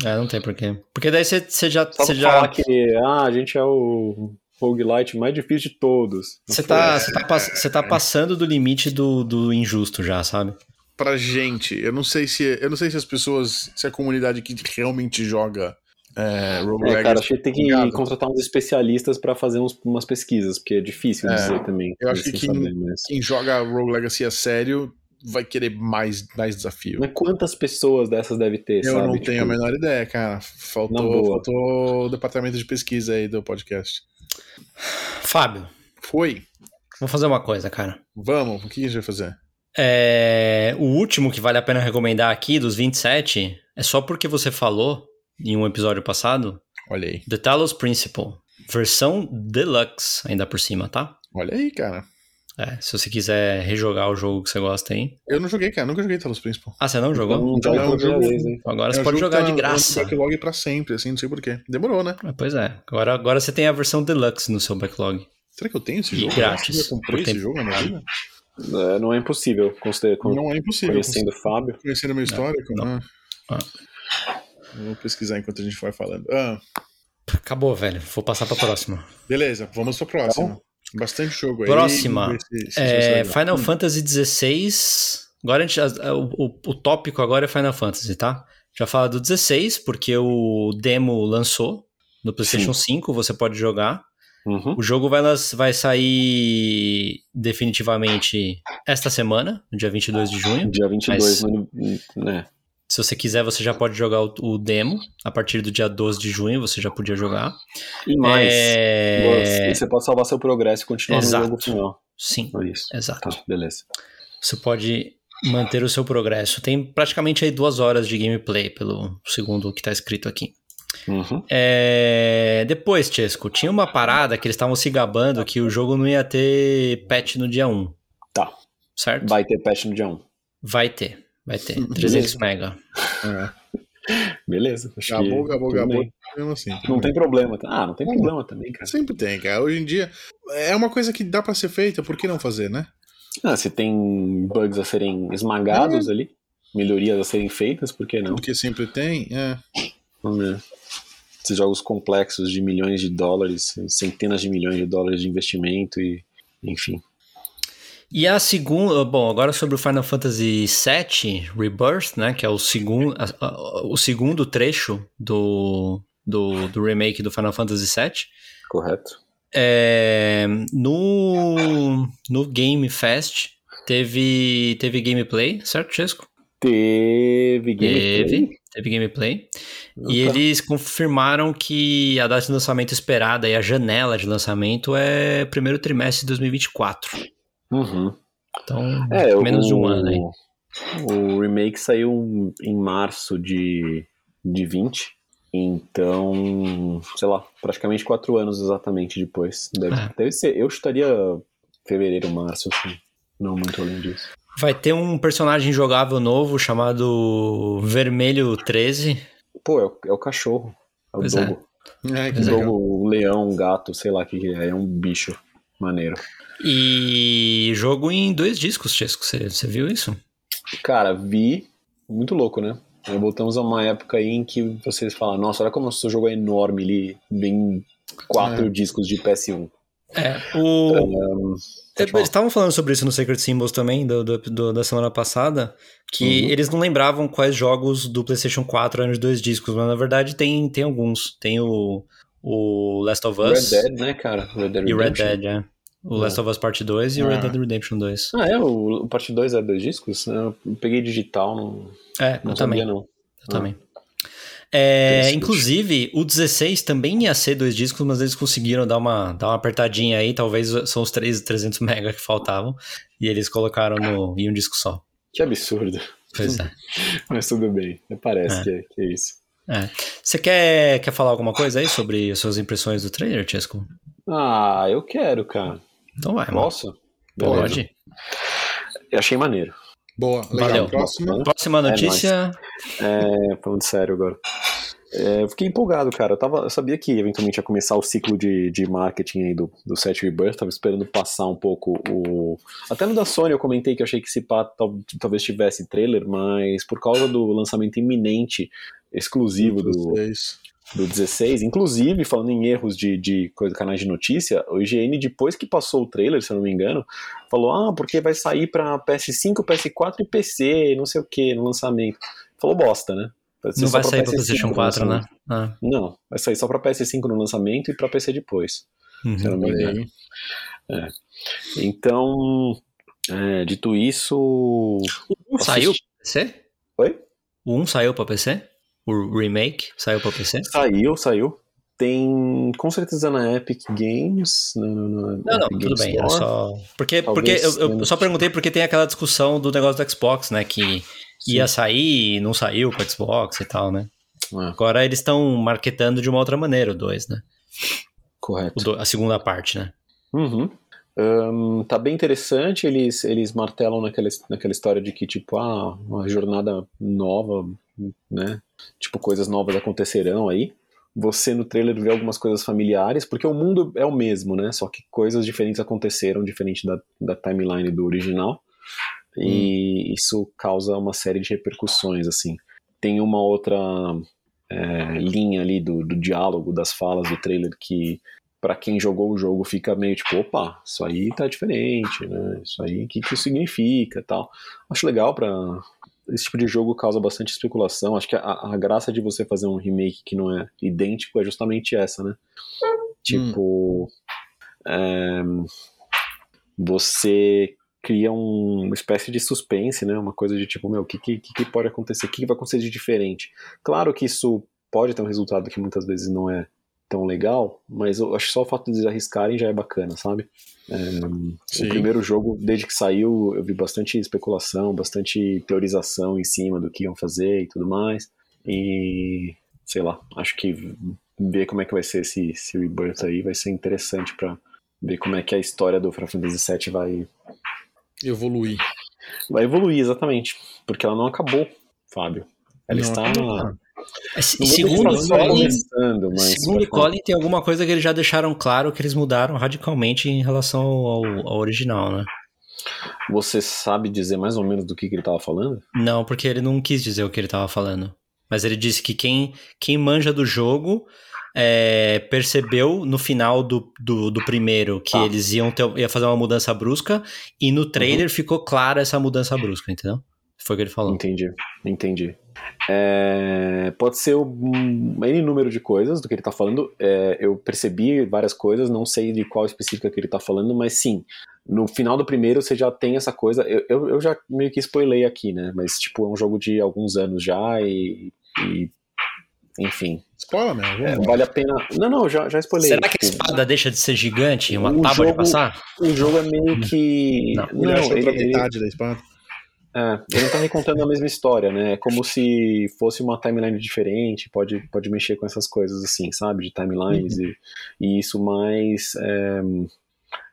É, não tem por quê. Porque daí você, já. Só Você já. falar que ah, a gente é o roguelite mais difícil de todos. Você tá, você, tá, pass- tá passando do limite do, do injusto já, sabe? Pra gente, eu não sei se eu não sei se as pessoas, se a comunidade que realmente joga é, Rogue É, cara, Legacy- acho que tem que Obrigado. contratar uns especialistas pra fazer uns- umas pesquisas, porque é difícil É, dizer também. eu acho sem que quem- saber, mas... quem joga Rogue Legacy a sério vai querer mais, mais desafio. mas quantas pessoas dessas deve ter, Eu sabe? não Tipo, tenho a menor ideia, cara. Faltou, faltou o departamento de pesquisa aí do podcast. Fábio, Foi. vou fazer uma coisa, cara. Vamos, o que a gente vai fazer? É, o último que vale a pena recomendar aqui, dos 27, é só porque você falou em um episódio passado, Olha aí. The Talos Principle, versão deluxe, ainda por cima, tá? Olha aí, cara. É, se você quiser rejogar o jogo que você gosta aí. Eu não joguei, cara. Nunca joguei Talos Principal. Ah, você não jogou? Então, Então, é um jogo- hein? Agora É você pode jogar tá de graça. Backlog pra sempre, assim, não sei porquê. Demorou, né? Ah, Pois é, agora, agora você tem a versão deluxe no seu backlog. Será que eu tenho esse jogo? grátis. Eu comprei esse jogo na minha vida? É, não é impossível, consider- con- Não é impossível. conhecendo o Fábio. Conhecendo a minha histórico, não. né? Ah. Vou pesquisar enquanto a gente vai falando. Ah, Acabou, velho. Vou passar pra próxima. beleza, vamos pra próxima. Bastante jogo aí. Próxima. se- se É. Final Fantasy XVI. Agora a gente, a- a- o, o- tópico agora é Final Fantasy, tá? Já fala do 16, porque o demo lançou no PlayStation 5, você pode jogar. Uhum. O jogo vai, vai sair definitivamente esta semana, no dia 22 de junho. Dia 22, Mas- no- né? Se você quiser, você já pode jogar o, o demo. A partir do dia 12 de junho, você já podia jogar. E mais, É... você pode salvar seu progresso e continuar Exato. no jogo final. Sim, É isso. exato. Tá, beleza. Você pode manter o seu progresso. Tem praticamente aí duas horas de gameplay, pelo segundo que está escrito aqui. Uhum. É, Depois, Chesco, tinha uma parada que eles estavam se gabando que o jogo não ia ter patch no dia 1. Tá. Certo? Vai ter patch no dia 1. Vai ter. Vai ter. 300 mega. É. Beleza. Acho Gabou, que gabou, tudo gabou. bem. Mesmo assim. Não tem problema. tá? Ah, não tem problema também, cara. Sempre tem, cara. Hoje em dia é uma coisa que dá pra ser feita, por que não fazer, né? Ah, se tem bugs a serem esmagados ali, melhorias a serem feitas, por que não? Porque sempre tem. É. Vamos ver. Esses jogos complexos de milhões de dólares, centenas de milhões de dólares de investimento e, enfim. E a segunda, bom, agora sobre o Final Fantasy VII Rebirth, né, que é o segundo, o segundo trecho do, do, do remake do Final Fantasy VII. Correto? É, no, no Game Fest teve, teve gameplay, certo, Chesco? Teve gameplay. Teve, teve gameplay. E Opa. eles confirmaram que a data de lançamento esperada e a janela de lançamento é primeiro trimestre de 2024. Uhum. Então, É, menos o, de um ano aí. O remake saiu em março de, de 20. Então, sei lá, praticamente quatro anos exatamente depois. Deve, É. deve ser. Eu chutaria fevereiro, março, assim. Não muito além disso. Vai ter um personagem jogável novo chamado Vermelho 13. Pô, é o, é o cachorro. É o Pois é. dogo. É, é. legal. Dogo, o leão, o gato, sei lá o que que é. É um bicho maneiro. E jogo em dois discos, Chesco. Você viu isso? Cara, vi. Muito louco, né? Aí voltamos a uma época aí em que vocês falam, nossa, olha como o seu jogo é enorme, ele vem quatro É. discos de PS1. É. O... Um. Eles estavam falando sobre isso no Sacred Symbols também, do, do- do- da semana passada, que Uhum. eles não lembravam quais jogos do PlayStation 4 eram os dois discos, mas na verdade tem, tem alguns. Tem o, o Last of Red Us Dead, né, cara? Red Dead e Red. Dead, é. O É. Last of Us Part 2 e o Ah. Red Dead Redemption 2. Ah, é? O, o parte 2 é dois discos? Eu peguei digital, não, É, não eu sabia também. não. Eu também. É, inclusive, o 16 também ia ser dois discos, mas eles conseguiram dar uma, dar uma apertadinha aí, talvez são os 3, 300 mega que faltavam, e eles colocaram no, em um disco só. Que absurdo. Pois é. <laughs> Mas tudo bem, parece É. que, é, que é isso. É. Você quer, quer falar alguma coisa aí sobre as suas impressões do trailer, Chesco? Ah, eu quero, cara. Então vai, mano. Beleza. Pode. Eu achei maneiro. Boa, legal. Valeu. Próxima. Próxima notícia. É, falando sério agora. É, eu fiquei empolgado, cara. Eu, tava, eu sabia que eventualmente ia começar o ciclo de, de marketing aí do, do Set Rebirth. Tava esperando passar um pouco o. Até no da Sony eu comentei que eu achei que esse pá tal- talvez tivesse trailer, mas por causa do lançamento iminente, exclusivo do, 16. Do 16, inclusive falando em erros de, de coisa, canais de notícia, o IGN, depois que passou o trailer, se eu não me engano, falou: ah, porque vai sair pra PS5, PS4 e PC, não sei o que, no lançamento. Falou bosta, né? ser Não vai sair PS5 PlayStation no 4, né? Ah. Não, vai sair só pra PS5 no lançamento e pra PC depois, se eu Uhum. não me Olha engano. aí. Então, é, dito isso. Um saiu pra PC? Oi? O 1 saiu pra PC? O remake saiu pra PC? Saiu, saiu. Tem com certeza na Epic Games. No, não, não, Epic tudo Games bem. Store. só. Porque, porque eu, eu só perguntei porque tem aquela discussão do negócio do Xbox, né? Que ia sair e não saiu com o Xbox e tal, né? É, Agora eles estão marketando de uma outra maneira o 2, né? correto. Do- a segunda parte, né? Uhum. Ahn, tá bem interessante, eles, eles martelam naquela, naquela história de que, tipo, ah, uma jornada nova, né? Tipo, coisas novas acontecerão aí. Você no trailer vê algumas coisas familiares, porque o mundo é o mesmo, né? Só que coisas diferentes aconteceram, diferente da, da timeline do original. E isso causa uma série de repercussões, assim. Tem uma outra é, linha ali do, do diálogo, das falas do trailer que Pra quem jogou o jogo fica meio tipo, opa, isso aí tá diferente, né? Isso aí, o que, que isso significa tal. Acho legal pra. Esse tipo de jogo causa bastante especulação. Acho que a, a graça de você fazer um remake que não é idêntico é justamente essa, né? Tipo. é, você cria um- uma espécie de suspense, né? Uma coisa de tipo, meu, o que, que, que pode acontecer? O que, que vai acontecer de diferente? Claro que isso pode ter um resultado que muitas vezes não é tão legal, mas eu acho que só o fato de eles arriscarem já é bacana, sabe? É, o primeiro jogo, desde que saiu, eu vi bastante especulação, bastante teorização em cima do que iam fazer e tudo mais. E sei lá, acho que ver como é que vai ser esse, esse rebirth aí vai ser interessante pra ver como é que a história do Final Fantasy VII vai, Evoluir. vai evoluir exatamente, porque ela não acabou, Fábio. Ela Não está não É, segundo Colin, segundo Colin, tem alguma coisa que eles já deixaram claro que eles mudaram radicalmente em relação ao, ao original, né? você sabe dizer mais ou menos do que, que ele tava falando? Não, porque ele não quis dizer o que ele tava falando. Mas ele disse que quem, quem manja do jogo é, percebeu no final do, do, do primeiro que Ah. eles iam ter, ia fazer uma mudança brusca e no trailer ficou clara essa mudança brusca, entendeu? Foi o que ele falou. Entendi, entendi. É, pode ser um N número de coisas do que ele tá falando. É, eu percebi várias coisas, não sei de qual específica que ele tá falando, mas sim, no final do primeiro você já tem essa coisa. Eu, eu, eu já meio que spoilei aqui, né? Mas, tipo, é um jogo de alguns anos já e. e- enfim, Spoiler, meu. Vamos é, vale a pena. Não, não, já, já spoilei. Será que a espada deixa de ser gigante e uma o tábua de jogo- passar? O jogo é meio que. Não, Ele achou ele- pra ele- metade da espada. É, ele não tá me contando a mesma história, né? É como se fosse uma timeline diferente, pode, pode mexer com essas coisas assim, sabe? De timelines e, e isso mais é,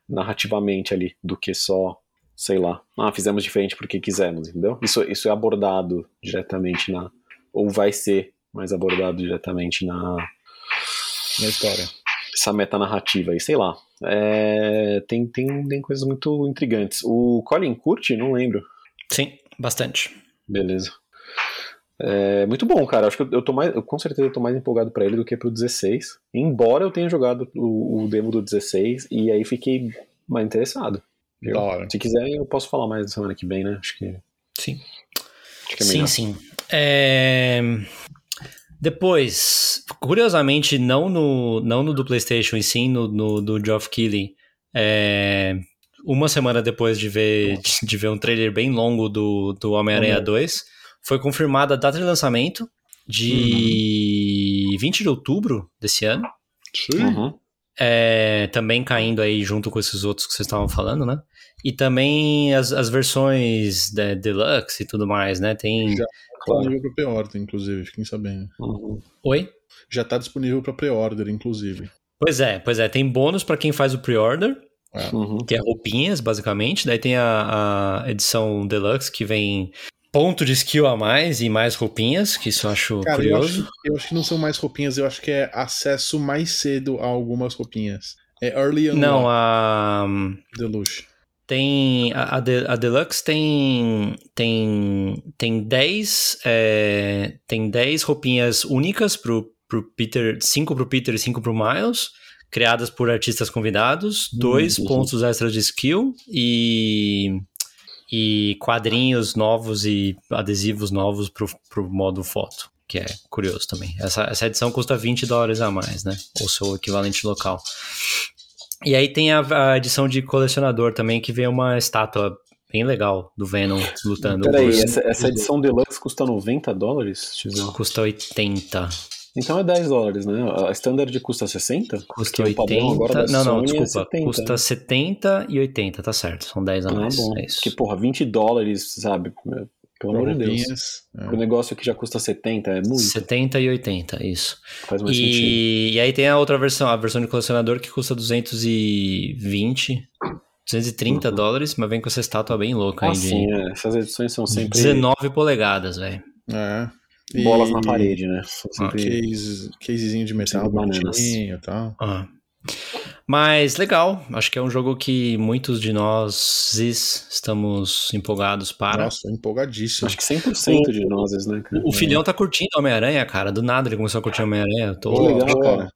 narrativamente ali, do que só, sei lá, ah, fizemos diferente porque quisemos, entendeu? Isso, isso é abordado diretamente na. Ou vai ser mais abordado diretamente na Na história. essa metanarrativa aí, sei lá. É, tem, tem, tem coisas muito intrigantes. O Colin curte? Não lembro. Sim, bastante. Beleza. É, muito bom, cara. Acho que eu, eu tô mais, eu, com certeza eu tô mais empolgado pra ele do que pro 16. Embora eu tenha jogado o, o demo do 16 e aí fiquei mais interessado. Da hora. Se quiser, eu posso falar mais na semana que vem, né? Acho que, Sim. acho que é Sim, sim. É, Depois, curiosamente, não no, não no do PlayStation e sim no, no do Geoff Keighley, é, uma semana depois de ver, de ver um trailer bem longo do, do Homem-Aranha Uhum. 2, foi confirmada a data de lançamento de 20 de outubro desse ano. Sim. Uhum. É, também caindo aí junto com esses outros que vocês estavam falando, né? E também as, as versões da Deluxe e tudo mais, né? Tem. Já. Disponível pra pre-order, inclusive, fiquem sabendo. Uhum. Oi? Já tá disponível pra pre-order, inclusive. Pois é, pois é. Tem bônus pra quem faz o pre-order, Uhum. que é roupinhas, basicamente. Daí tem a, a edição Deluxe, que vem ponto de skill a mais e mais roupinhas, que isso eu acho Cara, eu curioso. acho, eu acho que não são mais roupinhas, eu acho que é acesso mais cedo a algumas roupinhas. É Early Unlock Não, a. Deluxe. Tem. A, a, De- a Deluxe tem. Tem. Tem 10. é, tem 10 roupinhas únicas pro, pro Peter. 5 pro Peter e 5 pro Miles. Criadas por artistas convidados. Dois uhum. pontos extras de skill. E. E quadrinhos novos e adesivos novos pro, pro modo foto. Que é curioso também. Essa, essa edição custa 20 dólares a mais, né? Ou seu equivalente local. E aí tem a, a edição de colecionador também, que vem uma estátua bem legal do Venom lutando. Peraí, essa, essa edição Deluxe custa 90 dólares? Custa 80. Então é 10 dólares, né? A standard custa 60? Custa Porque o padrão 80. agora da Não, não, Sony é desculpa. 70, custa né? 70 e 80, tá certo. São 10 a Ah, mais. bom. É isso. Porque, porra, 20 dólares, sabe? Pelo amor de Deus. É. O negócio que já custa 70 é muito. 70 e 80, isso. Faz mais sentido. E, e aí tem a outra versão, a versão de colecionador que custa 220, 230 Uhum. dólares, mas vem com essa estátua bem louca aí Ah, de sim, é. Essas edições são sempre 19 polegadas, velho. É. E- bolas na parede, né? São sempre... Case, casezinho de metal bonitinho e tal. Ah. Mas legal, acho que é um jogo que muitos de nós estamos empolgados para. Nossa, empolgadíssimo. Acho que 100% de nós, né, cara? O filhão tá curtindo Homem-Aranha, cara. Do nada ele começou a curtir Homem-Aranha. Tô... Que legal, cara.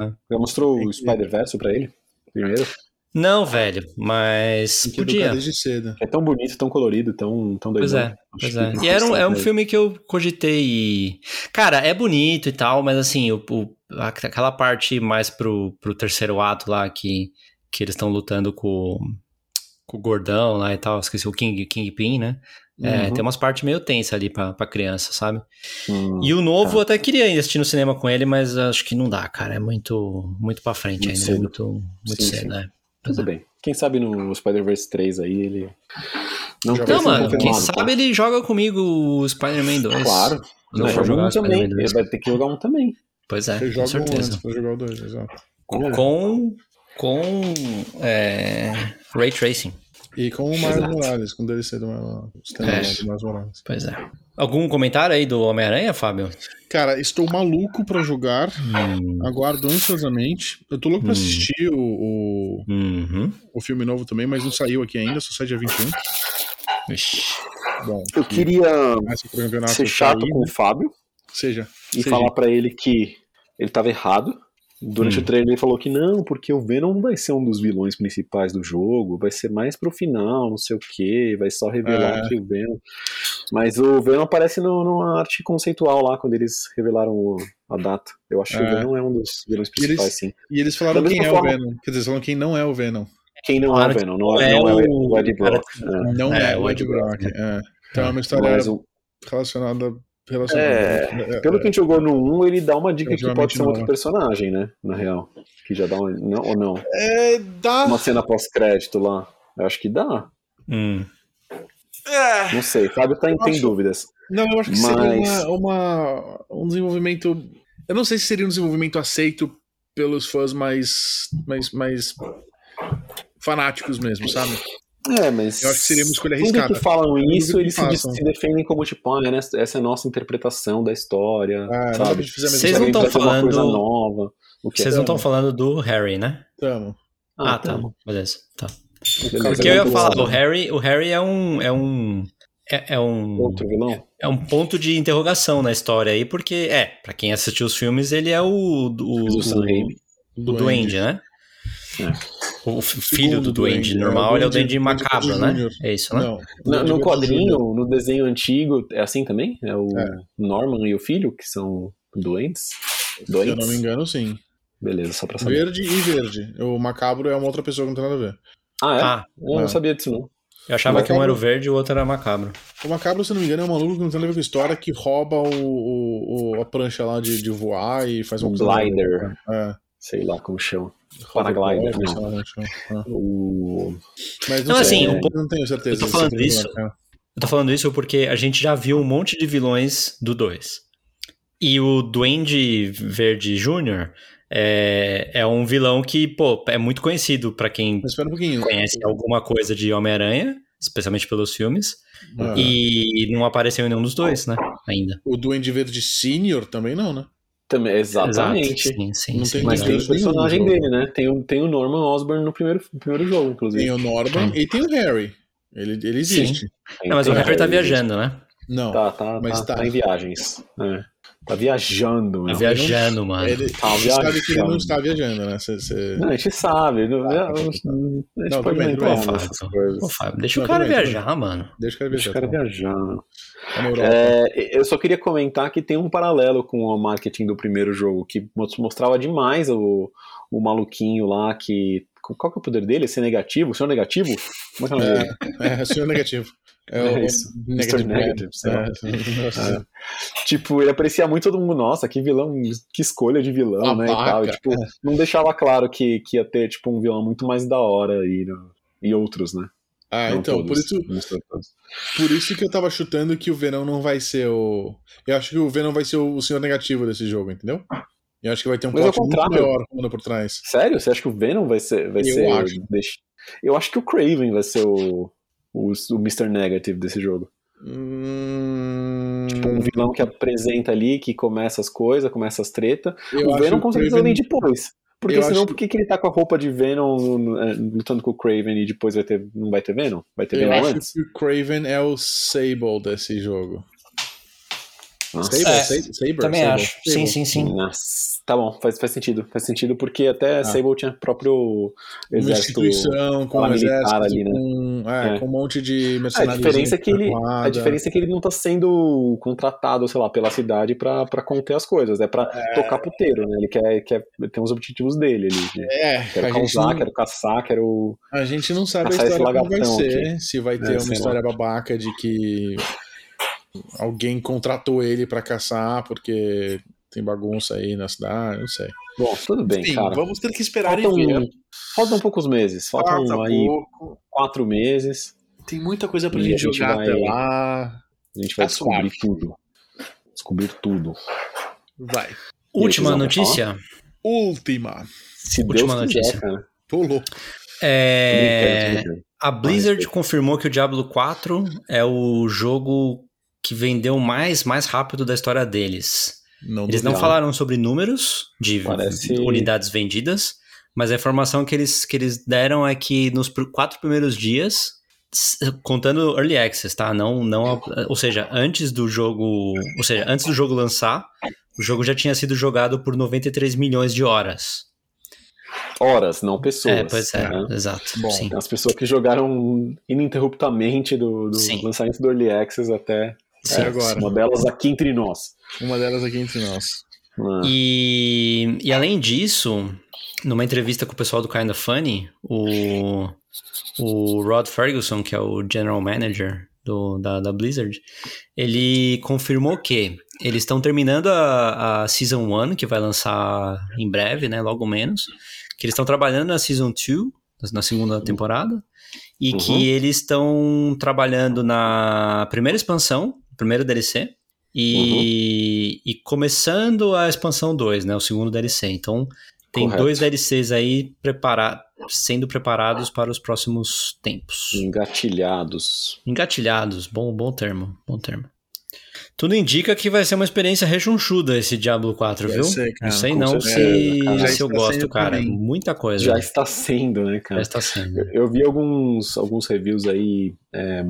É. Já mostrou o Spider-Verse pra ele? Primeiro? Não, velho, mas podia. desde cedo. É tão bonito, tão colorido, tão, tão Pois doidão. é, Pois é. E era um, é um filme que eu cogitei. e- Cara, é bonito e tal, mas assim, o, o- aquela parte mais pro, pro terceiro ato lá que, que eles estão lutando com, com o gordão lá e tal, esqueci o King, Kingpin, né? É, Uhum. tem umas partes meio tensas ali pra, pra criança, sabe? Hum. E o novo eu até queria ir assistir no cinema com ele, mas acho que não dá, cara. É muito, muito pra frente Muito ainda. cedo. Muito, muito Sim, cedo, sim. né? Tudo bem. Quem sabe no Spider-Verse 3 aí ele. Não Então, sido mano, quem tá? sabe ele joga comigo o Spider-Man 2. Claro. Eu Não, joga jogar um também. 2. Ele vai ter que jogar um também. Pois é, Você com joga um certeza. antes pra jogar o dois, exato. É. Com, com é, Ray Tracing. E com o Miles. Morales, com o DLC do Miles, É. Morales. Pois é. Algum comentário aí do Homem-Aranha, Fábio? Cara, estou maluco pra jogar. Hum, Aguardo ansiosamente. Eu tô louco pra Hum. assistir o, o, uhum. o filme novo também, mas não saiu aqui ainda, só sai dia 21. Ixi. Bom, Eu queria pro campeonato ser chato com o né? Fábio Seja. e seja. falar pra ele que ele tava errado. Durante Hum. o treino ele falou que não, porque o Venom não vai ser um dos vilões principais do jogo, vai ser mais pro final, não sei o que, vai só revelar É. que o Venom. Mas o Venom aparece no, numa arte conceitual lá, quando eles revelaram o- a data. Eu acho que o É. Venom é um dos vilões E eles- principais, sim. E eles falaram quem é forma- o Venom. Quer dizer, eles falaram quem não é o Venom. Quem não Claro é o Venom, não é, é não é o- o Ed cara- Brock. é. Não É, é, o Ed Brock. É. Então é uma história o- relacionada. relacionada É, pelo que a gente jogou no 1, ele dá uma dica que pode ser um outro personagem, né? Na real. Que já dá uma. Não, ou não? É, dá. Uma cena pós-crédito lá. Eu acho que dá. Hum. Não sei. Fábio tá, tem acho- dúvidas. Não, eu acho que Mas- seria uma, uma- um desenvolvimento. Eu não sei se seria um desenvolvimento aceito pelos fãs mais, mais, mais fanáticos mesmo, sabe? É, mas. Eu acho que seria uma escolha Tudo arriscada. que falam isso, que eles se, façam. se defendem como tipo, ah, né, essa é a nossa interpretação da história. Ah, sabe? Vocês não coisa. tão Vai ser uma coisa falando- nova. O que Vocês é? não estão falando do Harry, né? Tamo. Ah, tá. tamo. Beleza. Tá. Beleza, Porque eu ia falar, o Harry, o Harry é um. É um. É, é um. Outro vilão? É um ponto de interrogação na história aí, porque, é, pra quem assistiu os filmes, ele é o. O, Do Sam Raimi. o Duende, né? O filho do Duende Duende, normal, é o ele é o Duende- Duende Duende macabro, né? É isso, né? Não. No, no quadrinho, no desenho antigo, é assim também? É o É. Norman e o filho, que são doentes? Se eu Doentes? não me engano, sim. Beleza, só pra saber. Verde e verde. O macabro é uma outra pessoa que não tem nada a ver. Ah, é? Ah, Eu não É. sabia disso, não. eu achava que um era o Macabro. verde e o outro era macabro. O macabro, se não me engano, é um maluco que não tem nada a ver com a história que rouba o, o- o- a prancha lá de, de voar e faz Um coisa- glider. É. Sei lá como chama. Paraglider, sei não. lá como chama. É. O... Mas não, Não, sei, assim, eu um pouco- não tenho certeza. eu tô falando isso- Eu tô falando isso porque a gente já viu um monte de vilões do 2. E o Duende Verde Júnior é, é um vilão que, pô, é muito conhecido pra quem um conhece alguma coisa de Homem-Aranha, especialmente pelos filmes, Ah, e não apareceu em nenhum dos dois, né? Ainda. O Duende Verde Senior também não, né? Também, exatamente. Exato. Sim, sim, Não sim. tem Mas tem o personagem dele, né? Tem o, tem o Norman Osborn no primeiro, no primeiro jogo, inclusive. Tem o Norman e tem o Harry. Ele, ele existe. Não, mas o Harry tá Harry, viajando, né? Não. Tá, tá, Mas tá, tá. tá em viagens. É. Tá viajando, Tá meu. viajando, mano. Ele Tá você sabe que ele não viajando. está viajando, né? Você, você- Não, a gente sabe. Não, Ah, a tá, tá, tá. gente Não, pode bem, entrar nessas coisas. Pô, Fábio, deixa Não, o cara bem, viajar, mano. Deixa o cara Deixa viajar. o cara viajar. Tá. É, eu só queria comentar que tem um paralelo com o marketing do primeiro jogo, que mos- mostrava demais o, o maluquinho lá que. Qual que é o poder dele? Ser negativo? Ser negativo? Como é que é o nome dele? É, é, senhor negativo. É, o É isso. Negative. Negative, sei lá. É. É. Tipo, ele aparecia muito todo mundo, nossa, que vilão, que escolha de vilão, né? E, tal. E, tipo, não deixava claro que, que ia ter, tipo, um vilão muito mais da hora e, e outros, né? Ah, Não então, por todos, isso, mostrou todos. por isso que eu tava chutando que o Venom não vai ser o. Eu acho que o Venom vai ser o senhor negativo desse jogo, entendeu? Eu acho que vai ter um ao plot muito maior rolando por trás. Sério? Você acha que o Venom vai ser. Vai Eu ser acho. Eu acho que o Craven vai ser o, o, o Mr. Negative desse jogo. Hum... Tipo, um vilão que apresenta ali, que começa as coisas, começa as tretas. O Venom com certeza vem depois. Porque eu senão, acho- por que, que ele tá com a roupa de Venom é, lutando com o Craven e depois vai ter, não vai ter Venom? Vai ter Eu Venom acho antes? que o Craven é o Sable desse jogo. Sable? É, Sa- Saber? Também Sable? acho. Sim, sim, sim. Nossa, tá bom, faz, faz sentido. Faz sentido, porque até Sable tinha próprio Uma exército. instituição com um exército, ali, né? com, é, É. com um monte de Ah, a mercenários. diferença é que ele, a diferença é que ele não tá sendo contratado, sei lá, pela cidade pra, pra conter as coisas, é pra tocar puteiro, né? Ele quer, quer ter uns objetivos dele ali. de- É, Quero a causar, não, quero caçar, quero. a gente não sabe a história como vai ser. Se vai ter É, uma sei história babaca de que alguém contratou ele pra caçar porque tem bagunça aí na cidade, não sei. Bom, tudo bem, Enfim, cara. vamos ter que esperar Faltam, e ver. faltam poucos meses, faltam Falta aí pouco. quatro meses. Tem muita coisa pra E gente a gente jogar vai- até lá. A gente vai Tá descobrir suave. tudo. Descobrir tudo. Vai. Última notícia. Última. Se Última Deus quiser, notícia. cara. Pulou. É, Tô tô brincando. a Blizzard confirmou que o Diablo 4 é o jogo que vendeu mais, mais rápido da história deles. Não Eles não falaram sobre números de Parece- unidades vendidas, mas a informação que eles, que eles deram é que nos quatro primeiros dias, contando Early Access, tá? Não, não, ou seja, antes do jogo, ou seja, antes do jogo lançar, o jogo já tinha sido jogado por 93 milhões de horas. Horas, não pessoas. é, pois é, né? exato. Bom, sim. As pessoas que jogaram ininterruptamente do, do lançamento do Early Access até Sim. é, agora. uma delas aqui entre nós. Uma delas aqui entre nós. Ah, E, e além disso, numa entrevista com o pessoal do Kinda Funny, o, o Rod Ferguson, que é o General Manager do, da, da Blizzard, ele confirmou que eles estão terminando a, a Season 1, que vai lançar em breve, né, logo menos, que eles estão trabalhando na Season 2, na segunda temporada, e Uhum. que eles estão trabalhando na primeira expansão, primeiro DLC, e, e começando a expansão 2, né? O segundo DLC. Então, tem Correto. dois DLCs aí prepara sendo preparados para os próximos tempos. engatilhados. Engatilhados, bom, bom termo, bom termo. Tudo indica que vai ser uma experiência rechonchuda esse Diablo 4, Vai viu? ser, cara, não sei não se, cara. Já se eu gosto, cara. também. Muita coisa. Já está sendo, né, Já cara? está sendo. Eu vi alguns, alguns reviews aí é,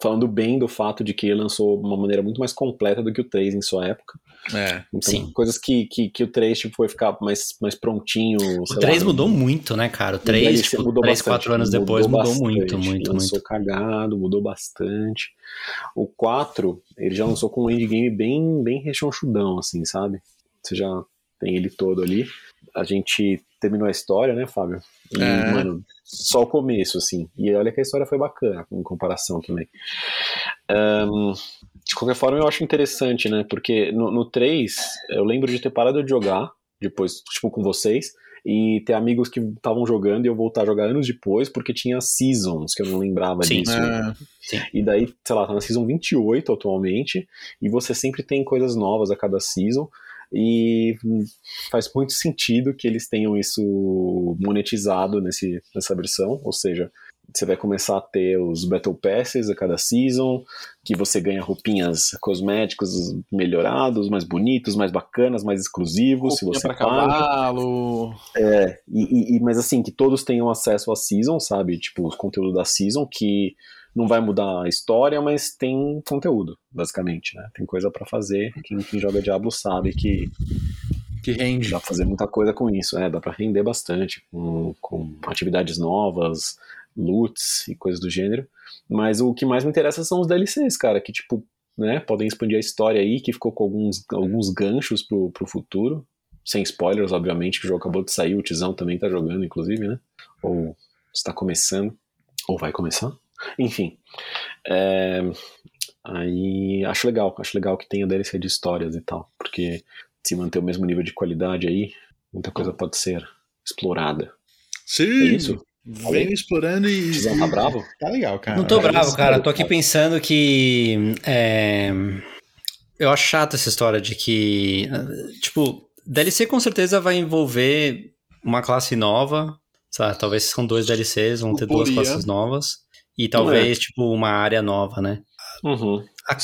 falando bem do fato de que ele lançou uma maneira muito mais completa do que o 3 em sua época. É. Então, Sim. coisas que, que, que o 3 tipo, foi ficar mais, mais prontinho. O sei 3 lá, mudou muito, né, cara? O o 3, DLC tipo, mudou 3, bastante, 4 anos depois mudou muito, bastante, muito, lançou muito. cagado, mudou bastante. O 4, ele já lançou com um endgame bem, bem rechonchudão, assim, sabe? Você já tem ele todo ali. A gente terminou a história, né, Fábio? E, É. mano, só o começo, assim. E olha que a história foi bacana, em comparação também. Ahn, de qualquer forma, eu acho interessante, né? Porque no, no 3, eu lembro de ter parado de jogar, depois, tipo, com vocês, e ter amigos que estavam jogando e eu voltar a jogar anos depois, porque tinha seasons, que eu não lembrava Sim. disso. É. E daí, sei lá, tá na season 28 atualmente, e você sempre tem coisas novas a cada season, e faz muito sentido que eles tenham isso monetizado nesse, nessa versão, ou seja, você vai começar a ter os Battle Passes a cada season, que você ganha roupinhas cosméticos melhorados, mais bonitos, mais bacanas, mais exclusivos, se Roupinha você pra paga. cavalo. É, e- e- mas assim, que todos tenham acesso à season, sabe? Tipo, o conteúdo da season, que não vai mudar a história, mas tem conteúdo, basicamente, né? Tem coisa pra fazer. Quem, quem joga Diablo sabe que Que rende. dá pra fazer muita coisa com isso, é, dá pra render bastante, com, com atividades novas, loots e coisas do gênero. Mas o que mais me interessa são os DLCs, cara, que tipo, né, podem expandir a história aí, que ficou com alguns, alguns ganchos pro, pro futuro. Sem spoilers, obviamente, que o jogo acabou de sair, o Tizão também tá jogando, inclusive, né? Ou está começando, ou vai começar. Enfim. É, aí acho legal, acho legal que tenha DLC de histórias e tal, porque se manter o mesmo nível de qualidade aí, muita coisa pode ser explorada. Sim! É isso? Vem explorando e. Tizão tá bravo? Tá legal, cara. Não tô É, bravo, cara. Tô aqui pensando que. é, Eu acho chato essa história de que. Tipo, DLC com certeza vai envolver uma classe nova. Sabe? Talvez são dois DLCs, vão ter duas classes novas. E talvez, tipo, uma área nova, né? Uhum. A-.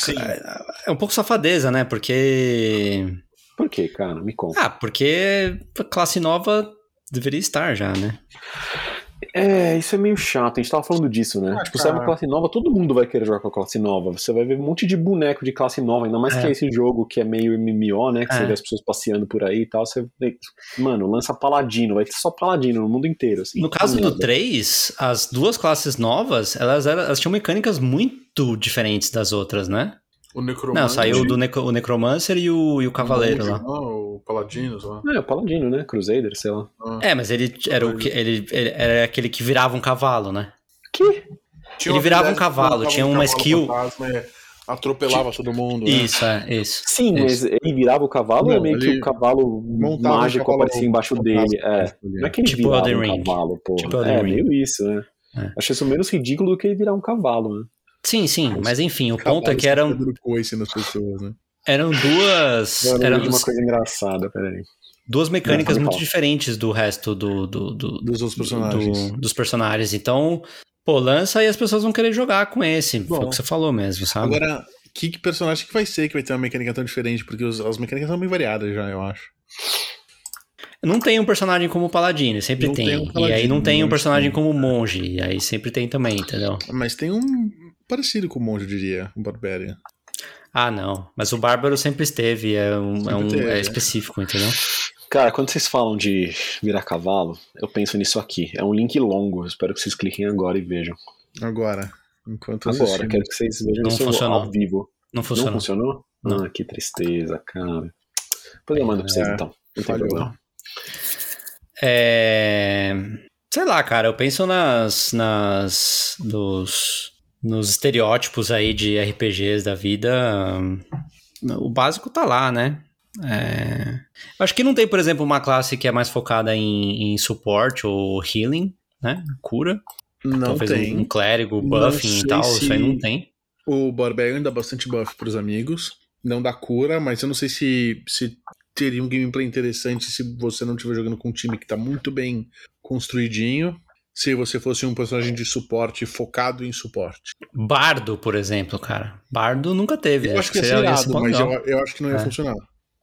É um pouco safadeza, né? Porque. Por quê, cara? Me conta. Ah, porque a classe nova deveria estar já, né? É, isso é meio chato. A gente tava falando disso, né? Ah, tipo, se é uma cara. classe nova, todo mundo vai querer jogar com a classe nova. Você vai ver um monte de boneco de classe nova, ainda mais É. que é esse jogo que é meio MMO, né? Que você É. vê as pessoas passeando por aí e tal. Você mano, lança paladino, vai ter só paladino no mundo inteiro. Assim. No caso do Merda. 3, as duas classes novas, elas, eram, elas tinham mecânicas muito diferentes das outras, né? O Necromante. Não, saiu do necro, o Necromancer e o, e o Cavaleiro lá. Não, o Paladinos lá. É, o paladino, né? Crusader, sei lá. É, mas ele era, o que, ele, ele era aquele que virava um cavalo, né? Que? Tinha Ele virava um cavalo, tinha um uma cavalo skill- fantasma atropelava todo mundo. né? Isso, é, isso. Sim, Isso. mas ele virava o cavalo ou é meio que o cavalo um mágico cavalo aparecia embaixo fantasma. dele? É. Não é que ele Tipo virava Elden um Ring. cavalo, pô. Tipo Elden é, Ring. meio isso, né? É. Achei isso menos ridículo do que ele virar um cavalo, né? Sim, sim, mas enfim, o Cavalo ponto é que eram, coice nas pessoas, né? Eram duas. Eu Eram de uma coisa engraçada, peraí. duas mecânicas muito fala. diferentes do resto do, do, do- Dos outros do- personagens. dos personagens. Então, pô, lança e as pessoas vão querer jogar com esse. Foi Bom. o que você falou mesmo, sabe? Agora, que, que personagem que vai ser que vai ter uma mecânica tão diferente? Porque os- as mecânicas são bem variadas já, eu acho. Não tem um personagem como Paladino, sempre Não tem. tem um e aí não tem um personagem tem. como Monge, e aí sempre tem também, entendeu? Mas tem um parecido com o monge, eu diria, um Barbarian. Ah, não. Mas o Bárbaro sempre esteve, é, um, é, um- teve, é é. específico, entendeu? Cara, quando vocês falam de virar cavalo, eu penso nisso aqui. É um link longo. Eu espero que vocês cliquem agora e vejam. Agora, enquanto Agora, assistimos. quero que vocês vejam Não isso funcionou. ao vivo. Não Não funcionou. funcionou? Não. Ah, que tristeza, cara. Depois eu mando pra vocês É, então. Não tem problema. É... Sei lá, cara, eu penso nas. nas dos, nos estereótipos aí de RPGs da vida. O básico tá lá, né? É... Acho que não tem, por exemplo, uma classe que é mais focada em, em suporte ou healing, né? Cura. Não Talvez tem. um, um clérigo, buffing e tal, isso aí não tem. O Barbarian dá bastante buff pros amigos. Não dá cura, mas eu não sei se, se teria um gameplay interessante se você não estiver jogando com um time que tá muito bem construidinho. Se você fosse um personagem de suporte focado em suporte. Bardo, por exemplo, cara. Bardo nunca teve. Eu acho que ia ser seria- ia irado, mas eu, eu acho que não ia É. funcionar.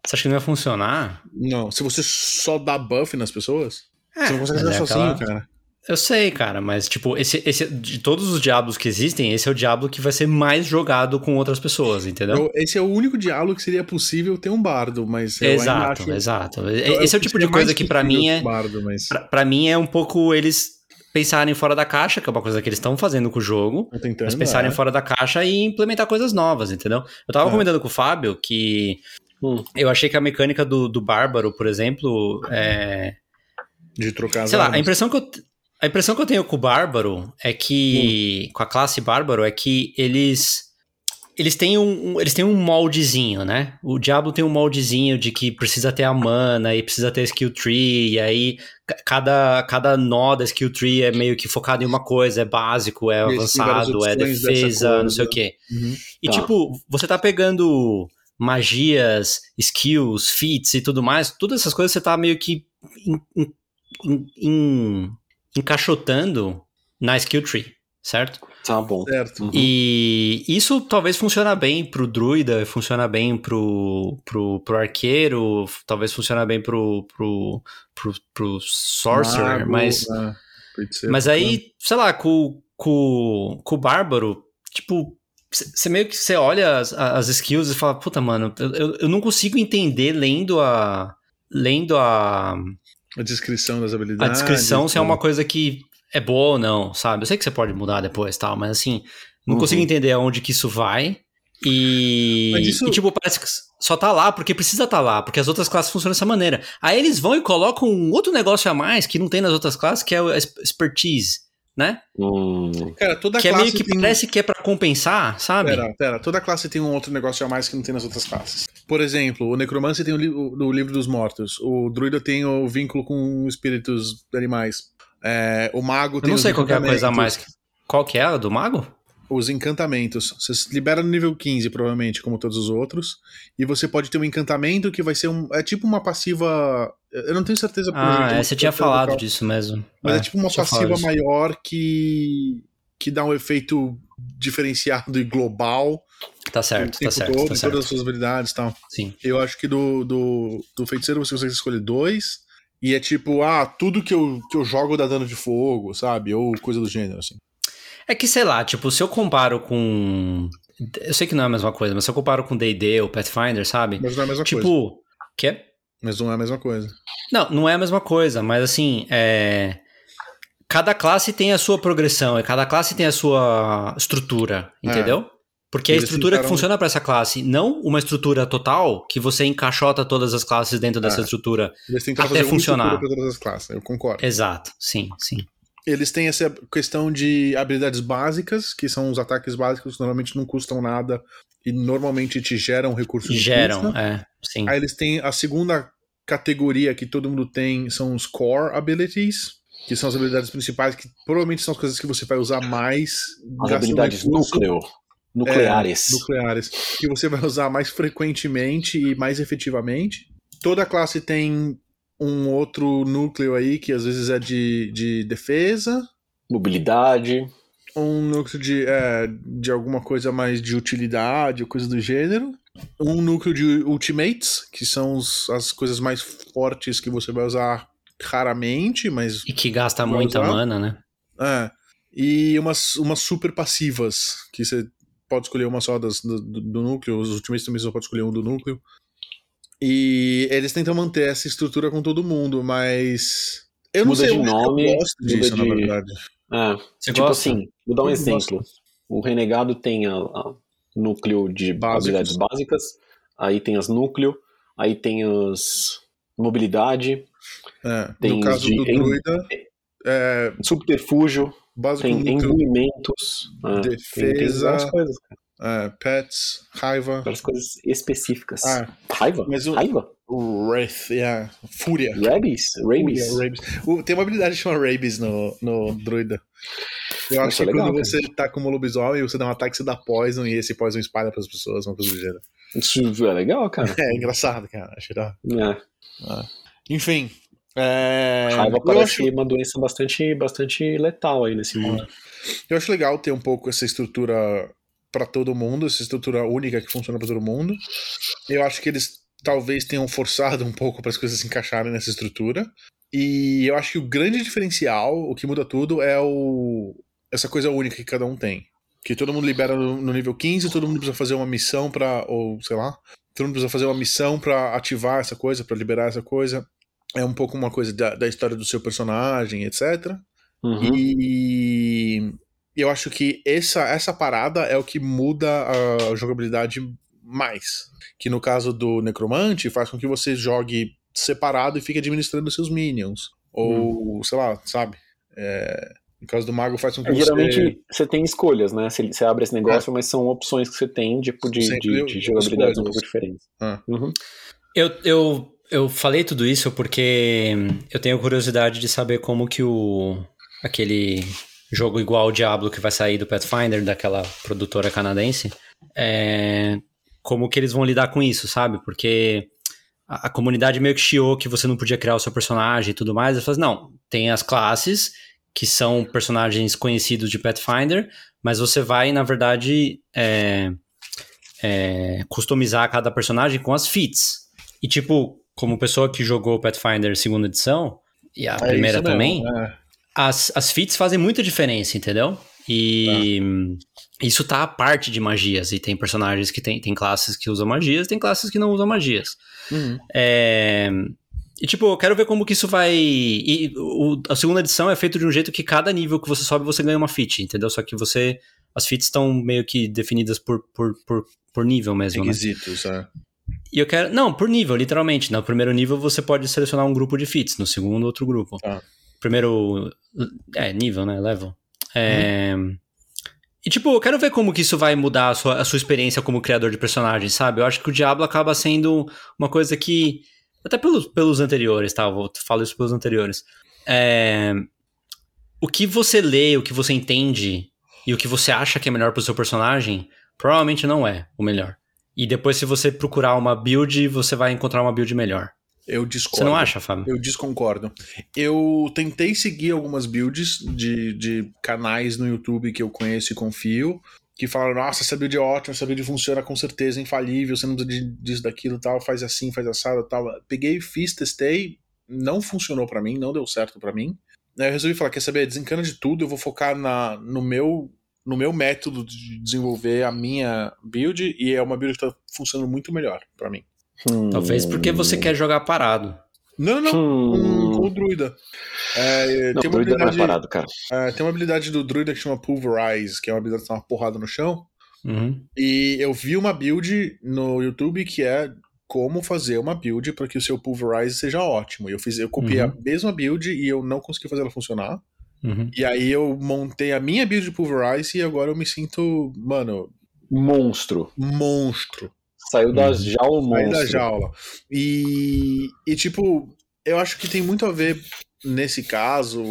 Você acha que não ia funcionar? Não, se você só dá buff nas pessoas, você não consegue jogar é sozinho, aquela- cara. Eu sei, cara, mas tipo, esse, esse, de todos os diabos que existem, esse é o diabo que vai ser mais jogado com outras pessoas, entendeu? Eu- esse é o único diálogo que seria possível ter um bardo, mas exato, acho... exato. eu- esse é o tipo de coisa que pra possível mim é. bardo, mas... Pra, pra mim é um pouco eles pensarem fora da caixa, que é uma coisa que eles estão fazendo com o jogo. Tô tentando, Mas pensarem é. fora da caixa e implementar coisas novas, entendeu? Eu tava É. comentando com o Fábio que Hum. eu achei que a mecânica do, do Bárbaro, por exemplo, é, de trocar as Sei lá, a impressão que eu, a impressão que eu tenho com o Bárbaro é que. Com a classe Bárbaro é que eles. Eles têm um, eles têm um moldezinho, né? O Diablo tem um moldezinho de que precisa ter a mana e precisa ter skill tree, e aí ca- cada, cada nó da skill tree é meio que focado em uma coisa, é básico, é avançado, é defesa, não sei o quê. Uhum. E Tá. tipo, você tá pegando magias, skills, feats e tudo mais, todas essas coisas você tá meio que em- em- em- encaixotando na skill tree, certo? Tá bom. Certo. Uhum. E isso talvez funciona bem pro druida, funciona bem pro, pro, pro arqueiro, talvez funciona bem pro, pro, pro, pro sorcerer, Mago, mas... né? Mas aí, sei lá, com, com, com o Bárbaro, tipo, você meio que você olha as, as skills e fala, puta, mano, eu, eu- não consigo entender lendo a. Lendo a, A descrição das a habilidades. descrição se é uma né? coisa que é boa ou não, sabe? Eu sei que você pode mudar depois e tal, mas assim, não Uhum. consigo entender aonde que isso vai. E, Mas isso- e, tipo, parece que só tá lá porque precisa tá lá, porque as outras classes funcionam dessa maneira. Aí eles vão e colocam um outro negócio a mais que não tem nas outras classes, que é o es- expertise, né? Hum, Cara, toda que é classe meio que tem... parece que é pra compensar, sabe? Pera, pera, toda classe tem um outro negócio a mais que não tem nas outras classes. Por exemplo, o Necromancer tem o, li o, o livro dos mortos, o Druida tem o vínculo com espíritos animais, é, o Mago Eu tem não os sei qual que é a coisa a mais. Qual que é a do mago? Os encantamentos. Você se libera no nível 15, provavelmente, como todos os outros. E você pode ter um encantamento que vai ser um. É tipo uma passiva. Eu não tenho certeza. Ah, é, você tinha falado qual- disso mesmo. Mas é, tipo uma passiva maior que. que dá um efeito diferenciado e global. Tá certo, tá certo, todo, tá certo. todas as suas habilidades e tal. Sim. Eu acho que do, do, do feiticeiro você consegue escolher dois. E é tipo, ah, tudo que eu, que eu jogo dá dano de fogo, sabe? Ou coisa do gênero, assim. É que, sei lá, tipo, se eu comparo com. Eu sei que não é a mesma coisa, mas se eu comparo com DD ou Pathfinder, sabe? Mas não é a mesma tipo. coisa. Quê? Mas não é a mesma coisa. Não, não é a mesma coisa, mas assim, é. Cada classe tem a sua progressão e cada classe tem a sua estrutura, entendeu? Porque a Eles estrutura que funciona para essa classe, não uma estrutura total que você encaixota todas as classes dentro dessa É. estrutura. Eles tentaram Até fazer uma funcionar. todas as classes, eu concordo. Exato, sim, sim. Eles têm essa questão de habilidades básicas, que são os ataques básicos que normalmente não custam nada e normalmente te geram recursos Geram, custa. é, sim. Aí eles têm a segunda categoria que todo mundo tem, são os core abilities, que são as habilidades principais, que provavelmente são as coisas que você vai usar mais. as habilidades núcleo, nucleares. nucleares, que você vai usar mais frequentemente e mais efetivamente. Toda classe tem um outro núcleo aí, que às vezes é de, de defesa, Mobilidade. um núcleo de, é, de alguma coisa mais de utilidade, ou coisa do gênero. Um núcleo de ultimates, que são os- as coisas mais fortes que você vai usar raramente, mas. E que gasta muita usar? mana, né? É. E umas, umas super passivas, que você pode escolher uma só das, do, do núcleo, os ultimates também só pode escolher um do núcleo. E eles tentam manter essa estrutura com todo mundo, mas. Eu não Muda sei de nome, eu gosto muda disso, na de- verdade. É, Você tipo gosta? assim, vou dar um Eu exemplo. O Renegado tem a, a núcleo de Básicos. habilidades básicas, aí tem as núcleo, aí tem as mobilidade, É, Tem no caso de- do em- druida, é, subterfúgio, básico tem núcleo, imbuimentos, é, tem, tem defesa, coisas, é, pets, raiva, várias coisas específicas. Ah, Raiva? mas o- Raiva? wraith, yeah, fúria. Rabies? Rabies? Fúria, rabies. O- tem uma habilidade que chama Rabies no, no druida. Eu acho é que legal, quando cara. você tá como lobisomem, você dá um ataque, você dá poison e esse poison espalha pras pessoas, uma coisa do gênero. Isso é legal, cara. <laughs> É engraçado, cara. Acho da- É. Enfim. É... Raiva parece acho, uma doença bastante, bastante letal aí nesse mundo. eu acho legal ter um pouco essa estrutura pra todo mundo, essa estrutura única que funciona pra todo mundo. Eu acho que eles talvez tenham forçado um pouco para as coisas se encaixarem nessa estrutura. E eu acho que o grande diferencial, o que muda tudo, é o essa coisa única que cada um tem. Que todo mundo libera no, nível 15, todo mundo precisa fazer uma missão pra. Ou sei lá. Todo mundo precisa fazer uma missão pra ativar essa coisa, pra liberar essa coisa. É um pouco uma coisa da, da história do seu personagem, etc. Uhum. E eu acho que essa, essa parada é o que muda a jogabilidade mais. Que no caso do Necromante faz com que você jogue separado e fique administrando seus minions. Ou, sei lá, sabe? É, no caso do Mago faz com que É, você. geralmente você tem escolhas, né? Você, você abre esse negócio, mas são opções que você tem tipo, de, Sempre de, de jogabilidades um pouco diferentes. Ah. Uhum. Eu, eu, eu falei tudo isso porque eu tenho curiosidade de saber como que o aquele jogo igual ao Diablo que vai sair do Pathfinder, daquela produtora canadense, é, como que eles vão lidar com isso, sabe? Porque a, a comunidade meio que chiou que você não podia criar o seu personagem e tudo mais. Eu falei, assim, não, tem as classes que são personagens conhecidos de Pathfinder, mas você vai, na verdade, é, é, customizar cada personagem com as feats. E, tipo, como pessoa que jogou Pathfinder segunda edição, e a É primeira isso mesmo, também, é. as, as feats fazem muita diferença, entendeu? E isso tá a parte de magias. E tem personagens que tem, tem classes que usam magias, tem classes que não usam magias. Uhum. É, E, tipo, eu quero ver como que isso vai. E o- a segunda edição é feito de um jeito que cada nível que você sobe, você ganha uma feat, entendeu? Só que você. As feats estão meio que definidas por, por, por, por nível mesmo, né? Requisitos, é. E eu quero. Não, por nível, literalmente. No primeiro nível você pode selecionar um grupo de feats, no segundo, outro grupo. Tá. Primeiro. É, nível, né? Level. É... E, tipo, eu quero ver como que isso vai mudar a sua, a sua experiência como criador de personagens, sabe? Eu acho que o Diablo acaba sendo uma coisa que. Até pelos, pelos anteriores, tá? Eu falo isso pelos anteriores. É... O que você lê, o que você entende e o que você acha que é melhor pro seu personagem, provavelmente não é o melhor. E depois, se você procurar uma build, você vai encontrar uma build melhor. Eu discordo. Você não acha, Fábio? Eu desconcordo. Eu tentei seguir algumas builds de, de canais no YouTube que eu conheço e confio, que falaram, nossa, essa build é ótima, essa build funciona com certeza, é infalível, você não precisa disso, daquilo tal, faz assim, faz assado tal. Peguei, fiz, testei, não funcionou para mim, não deu certo para mim. Aí eu resolvi falar, quer saber, desencana de tudo, eu vou focar na, no meu no meu método de desenvolver a minha build e é uma build que tá funcionando muito melhor para mim. Hum. Talvez porque você quer jogar parado. Não, não, hum. com o druida. É, não, tem, uma habilidade, não é parado, cara. É, tem uma habilidade do druida que chama Pulverize, que é uma habilidade que dá uma porrada no chão. Uhum. E eu vi uma build no YouTube que é como fazer uma build para que o seu Pulverize seja ótimo. Eu fiz, eu copiei uhum. a mesma build e eu não consegui fazer ela funcionar. Uhum. E aí eu montei a minha build de Pulverize e agora eu me sinto, mano. Monstro. Monstro. Saiu da uhum. jaula monstro. Saiu da jaula. E, e, tipo, eu acho que tem muito a ver, nesse caso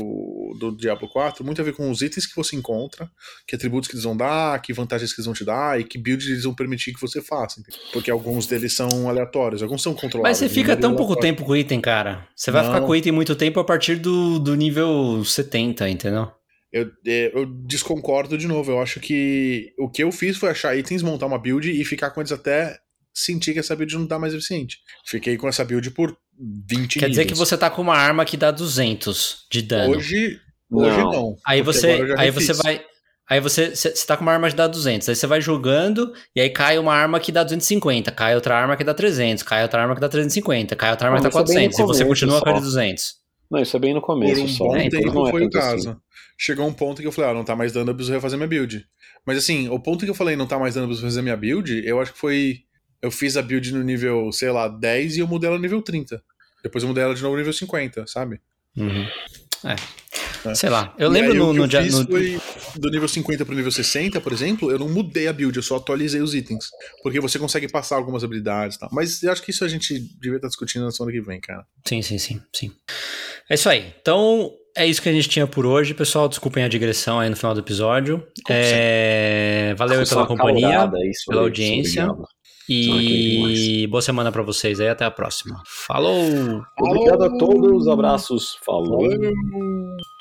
do Diablo 4, muito a ver com os itens que você encontra, que atributos que eles vão dar, que vantagens que eles vão te dar e que builds eles vão permitir que você faça. Porque alguns deles são aleatórios, alguns são controlados. Mas você fica tão pouco tempo com o item, cara. Você vai Não. ficar com o item muito tempo a partir do, do nível 70, entendeu? Eu, é, eu desconcordo de novo. Eu acho que o que eu fiz foi achar itens, montar uma build e ficar com eles até sentir que essa build não tá mais eficiente. Fiquei com essa build por 20 Quer dizer que você tá com uma arma que dá 200 de dano. Hoje, hoje não. não aí você, aí você vai... Aí você, você tá com uma arma que dá 200, aí você vai jogando, e aí cai uma arma que dá 250, cai outra arma que dá 300, cai outra arma que dá 350, cai outra arma não, que dá 400, é e você continua com a de 200. Não, isso é bem no começo Por um só. bom é, tempo foi o caso. Assim. Chegou um ponto que eu falei, ah, não tá mais dando, eu preciso refazer minha build. Mas assim, o ponto que eu falei, não tá mais dando, eu preciso fazer minha build, eu acho que foi eu fiz a build no nível, sei lá, 10 e eu mudei ela no nível 30. Depois eu mudei ela de novo no nível 50, sabe? Uhum. É. é. Sei lá. Eu e lembro no, no, eu fiz no... Foi do nível 50 pro nível 60, por exemplo, eu não mudei a build, eu só atualizei os itens. Porque você consegue passar algumas habilidades e tal. Mas eu acho que isso a gente devia estar discutindo na semana que vem, cara. Sim, sim, sim, sim. É isso aí. Então, é isso que a gente tinha por hoje, pessoal. Desculpem a digressão aí no final do episódio. É... Valeu pela companhia, pela audiência. E boa semana para vocês aí, até a próxima. Falou! Obrigado a todos, abraços, falou! Falou.